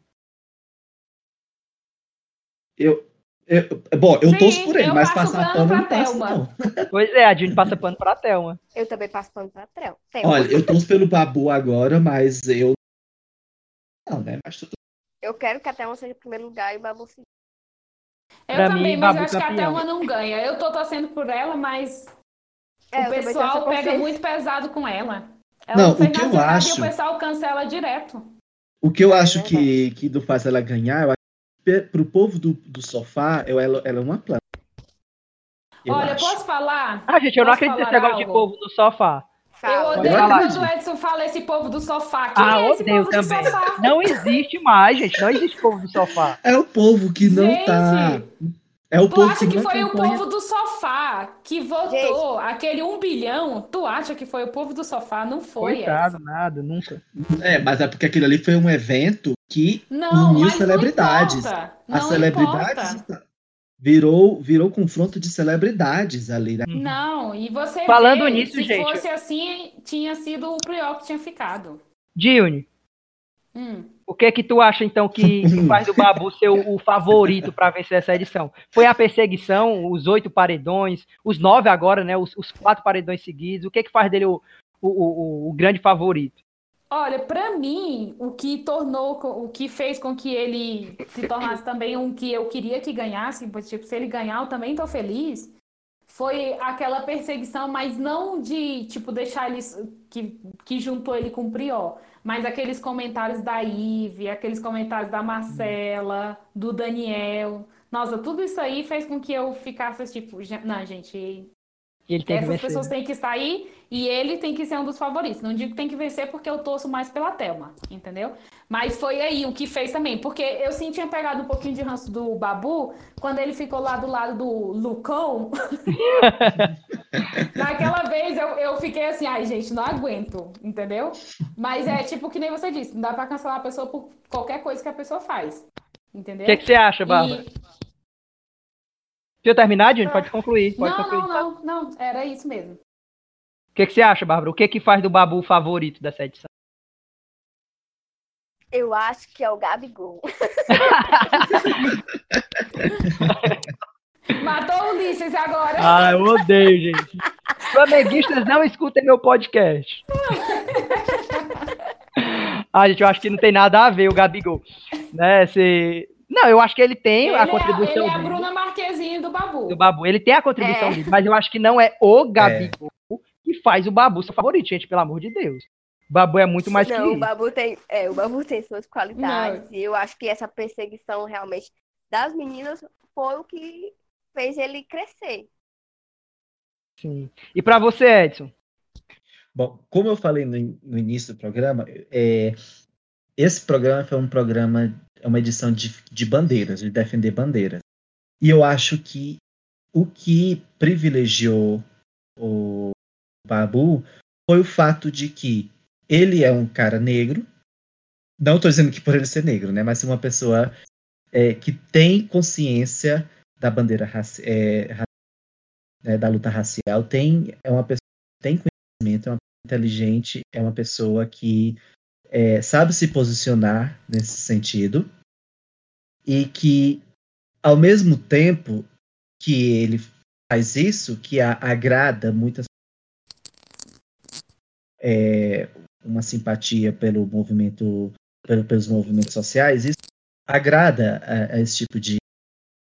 Eu, eu- bom, eu Sim, torço por ele, eu mas passar pano pano não pra passo, Thelma. não. Pois é, a June passa pano pra Thelma. Eu também passo pano pra. Tem. Olha, eu torço pelo Babu agora, mas eu. Não, né? Mas tudo Eu quero que a Thelma seja em primeiro lugar e o Babu. Eu Pra também, mim, mas Babu eu acho que a campeão. Thelma não ganha. Eu tô torcendo por ela, mas É, o pessoal pega muito pesado com ela. Ela Não, não, o que eu acho- e o pessoal cancela direto. O que eu É acho que, verdade. que não faz ela ganhar, eu pe- pro povo do, do sofá, eu- ela, ela é uma planta. Eu Olha, acho. posso falar? Ah, gente, eu não Posso acredito nesse negócio de povo no sofá. Eu odeio quando o. Edson fala esse povo do sofá. Quem Ah, é esse odeio povo do também. sofá? Não existe mais, gente. Não existe povo do sofá. É o povo que não Gente, tá. É o Tu povo acha que não foi o acompanha. povo do sofá que votou aquele um bilhão? Tu acha que foi o povo do sofá? Não foi, Coitado, Edson. nada, nunca. É, mas é porque aquilo ali foi um evento que Não, uniu mas celebridades. não as Não celebridades importa. virou, virou confronto de celebridades ali. né? Não, e você Falando vê, nisso, se gente- fosse assim, tinha sido o Priol que tinha ficado. Dione, Hum. O que que tu acha, então, que, que faz do Babu ser o, o favorito para vencer essa edição? Foi a perseguição, os oito paredões, os nove agora, né? Os, os quatro paredões seguidos. O que que faz dele o, o, o, o grande favorito? Olha, pra mim, o que tornou, o que fez com que ele se tornasse também um que eu queria que ganhasse, tipo, se ele ganhar, eu também tô feliz, foi aquela perseguição, mas não de, tipo, deixar ele, que, que juntou ele com o Prior, mas aqueles comentários da Ive, aqueles comentários da Marcela, do Daniel. Nossa, tudo isso aí fez com que eu ficasse, tipo, "Gen- não, gente, Ele tem que essas vencer. pessoas têm que sair e ele tem que ser um dos favoritos. Não digo que tem que vencer porque eu torço mais pela Thelma, entendeu? Mas foi aí o que fez também. Porque eu sim tinha pegado um pouquinho de ranço do Babu quando ele ficou lá do lado do Lucão. Naquela vez eu, eu fiquei assim, ai gente, não aguento, entendeu? Mas é tipo que nem você disse, não dá pra cancelar a pessoa por qualquer coisa que a pessoa faz. Entendeu? O que, que você acha, Bárbara? E- Deixa eu terminar, Dione? Pode concluir. Pode Não, concluir. não, não, não, era isso mesmo. O que, que você acha, Bárbara? O que que faz do Babu o favorito dessa edição? Eu acho que é o Gabigol. Matou o Ulisses agora. Ah, eu odeio, gente. Flamenguistas, não escutem meu podcast. Ah, gente, eu acho que não tem nada a ver o Gabigol. Né? Se... Não, eu acho que ele tem Ele a é, contribuição ele é a Bruna Marquezine do Babu. do Babu. Ele tem a contribuição É. dele, mas eu acho que não é o Gabigol que faz o Babu seu favorito, gente, pelo amor de Deus. O Babu é muito mais que Não, o isso. Babu tem, é, o Babu tem suas qualidades. E eu acho que essa perseguição realmente das meninas foi o que fez ele crescer. Sim. E pra você, Edson? Bom, como eu falei no, no início do programa, é, esse programa foi um programa, é uma edição de, de bandeiras, de defender bandeiras. E eu acho que o que privilegiou o Babu foi o fato de que ele é um cara negro. Não estou dizendo que por ele ser negro, né? Mas uma pessoa é, que tem consciência da bandeira raci- é, né, da luta racial, tem é uma pessoa que tem conhecimento, é uma pessoa inteligente, é uma pessoa que é, sabe se posicionar nesse sentido e que, ao mesmo tempo que ele faz isso, que a- agrada muitas é, uma simpatia pelo movimento, pelo- pelos movimentos sociais, isso agrada a, a esse tipo de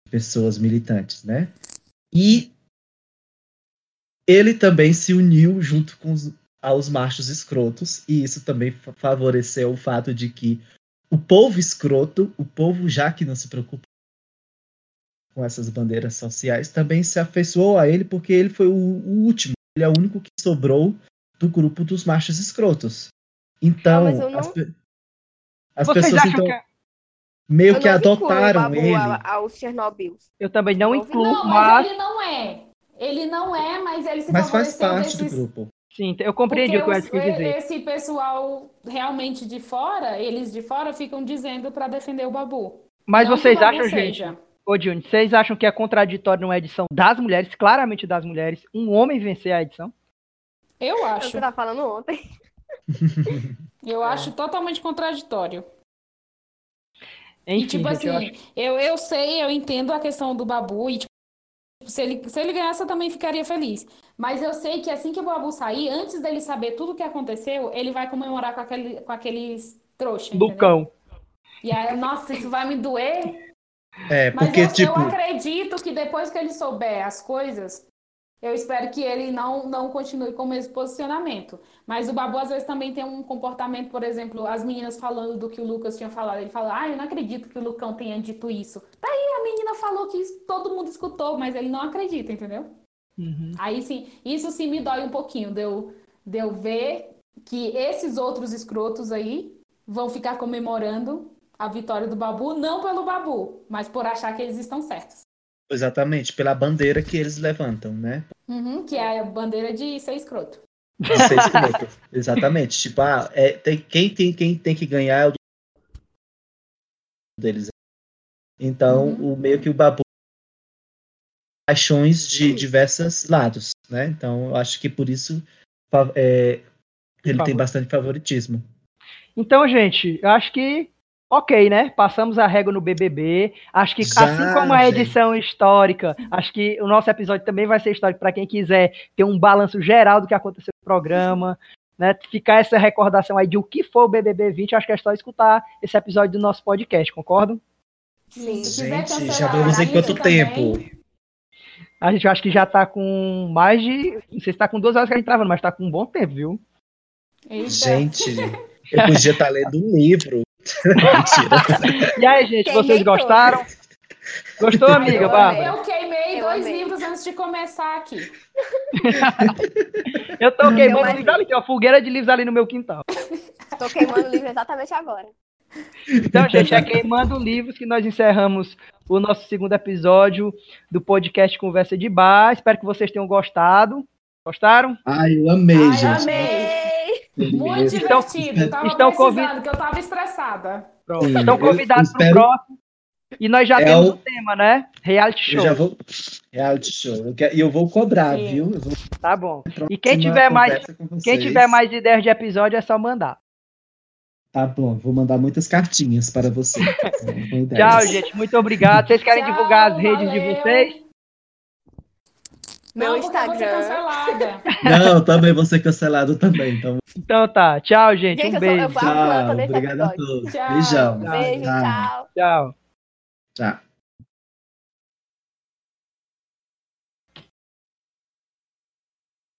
pessoas militantes, né? E ele também se uniu junto com os, aos machos escrotos, e isso também fa- favoreceu o fato de que o povo escroto, o povo já que não se preocupa com essas bandeiras sociais, também se afeiçoou a ele porque ele foi o, o último, ele é o único que sobrou do grupo dos machos escrotos. Então, Ah, eu não- as, pe- as pessoas então, que meio Eu que adotaram ele. a- aos Chernobyl. eu também não incluo, Não, mas, mas ele não é. Ele não é, mas ele se Mas faz parte do desses... grupo. sim, eu compreendi o que o Porque Edson os- quis dizer. esse pessoal realmente de fora, eles de fora ficam dizendo para defender o Babu. Mas Não que vocês acham, gente, seja. Ô Juni, vocês acham que é contraditório numa edição das mulheres, claramente das mulheres, um homem vencer a edição? Eu É acho. eu tava falando ontem. Eu acho totalmente contraditório. Enfim, e tipo gente, eu assim, acho... eu, eu sei, eu entendo a questão do Babu e tipo, se ele, se ele ganhasse eu também ficaria feliz. Mas eu sei que assim que o Babu sair, antes dele saber tudo o que aconteceu, ele vai comemorar com, aquele, com aqueles trouxa, entendeu? Lucão. E aí, nossa, isso vai me doer. É, Mas porque, eu, eu tipo, acredito que depois que ele souber as coisas, eu espero que ele não, não continue com o mesmo posicionamento. Mas o Babu às vezes também tem um comportamento, por exemplo, as meninas falando do que o Lucas tinha falado. Ele fala, ah, eu não acredito que o Lucão tenha dito isso. Daí a menina falou que isso todo mundo escutou, mas ele não acredita, entendeu? Uhum. Aí sim, isso sim me dói um pouquinho, de eu, de eu ver que esses outros escrotos aí vão ficar comemorando a vitória do Babu, não pelo Babu, mas por achar que eles estão certos. exatamente, pela bandeira que eles levantam, né? Uhum, que é a bandeira de ser escroto. De ser escroto. Exatamente. Tipo, ah, é, tem, quem, tem, quem tem que ganhar é o deles. Então, Uhum. o meio que o babu paixões de diversos lados, né? Então, eu acho que por isso é, ele tem bastante favoritismo. Então, gente, eu acho que ok, né? Passamos a régua no BBB. Acho que, Já, assim como a gente. edição histórica, acho que o nosso episódio também vai ser histórico para quem quiser ter um balanço geral do que aconteceu no programa, né? Ficar essa recordação aí de o que foi o BBB 20. Acho que é só escutar esse episódio do nosso podcast, concordam? Sim. Se quiser Gente, cancelar já vamos em quanto também, tempo? A gente acho que já tá com mais de. Não sei se tá com duas horas que a gente travando, mas tá com um bom tempo, viu? Eita. Gente, eu podia estar lendo um livro. Mentira. E aí, gente, Queimei vocês todos. gostaram? Gostou, amiga, eu, Bárbara? eu queimei Eu dois amei. livros antes de começar aqui. Eu tô queimando livros ali, tem uma fogueira de livros ali no meu quintal. Tô queimando o livro exatamente agora. Então, gente, é queimando livros que nós encerramos o nosso segundo episódio do podcast Conversa de Bar. Espero que vocês tenham gostado. Gostaram? Ai, eu amei, Ai, gente. amei. Muito Então- divertido. Tava precisando, convid- que eu tava estressada. Pronto. Estão eu convidados para o espero- próximo. E nós já É temos o- o tema, né? Reality Eu show. já vou. Reality show. Eu E eu vou cobrar, Sim. viu? Eu vou Tá bom. E quem tiver mais, quem tiver mais ideias de episódio é só mandar. Tá bom, vou mandar muitas cartinhas para você. Tchau, gente. Muito obrigado. Vocês querem Tchau, divulgar as redes de valeu. vocês? Meu não, ser Instagram. cancelada. Não, também vou ser cancelado também. Então, Então tá. Tchau, gente. Gente, um eu sou- eu beijo. planta tchau. Obrigado a todos. Tchau. Beijão. Tchau. Beijo, tchau. Tchau. Tchau.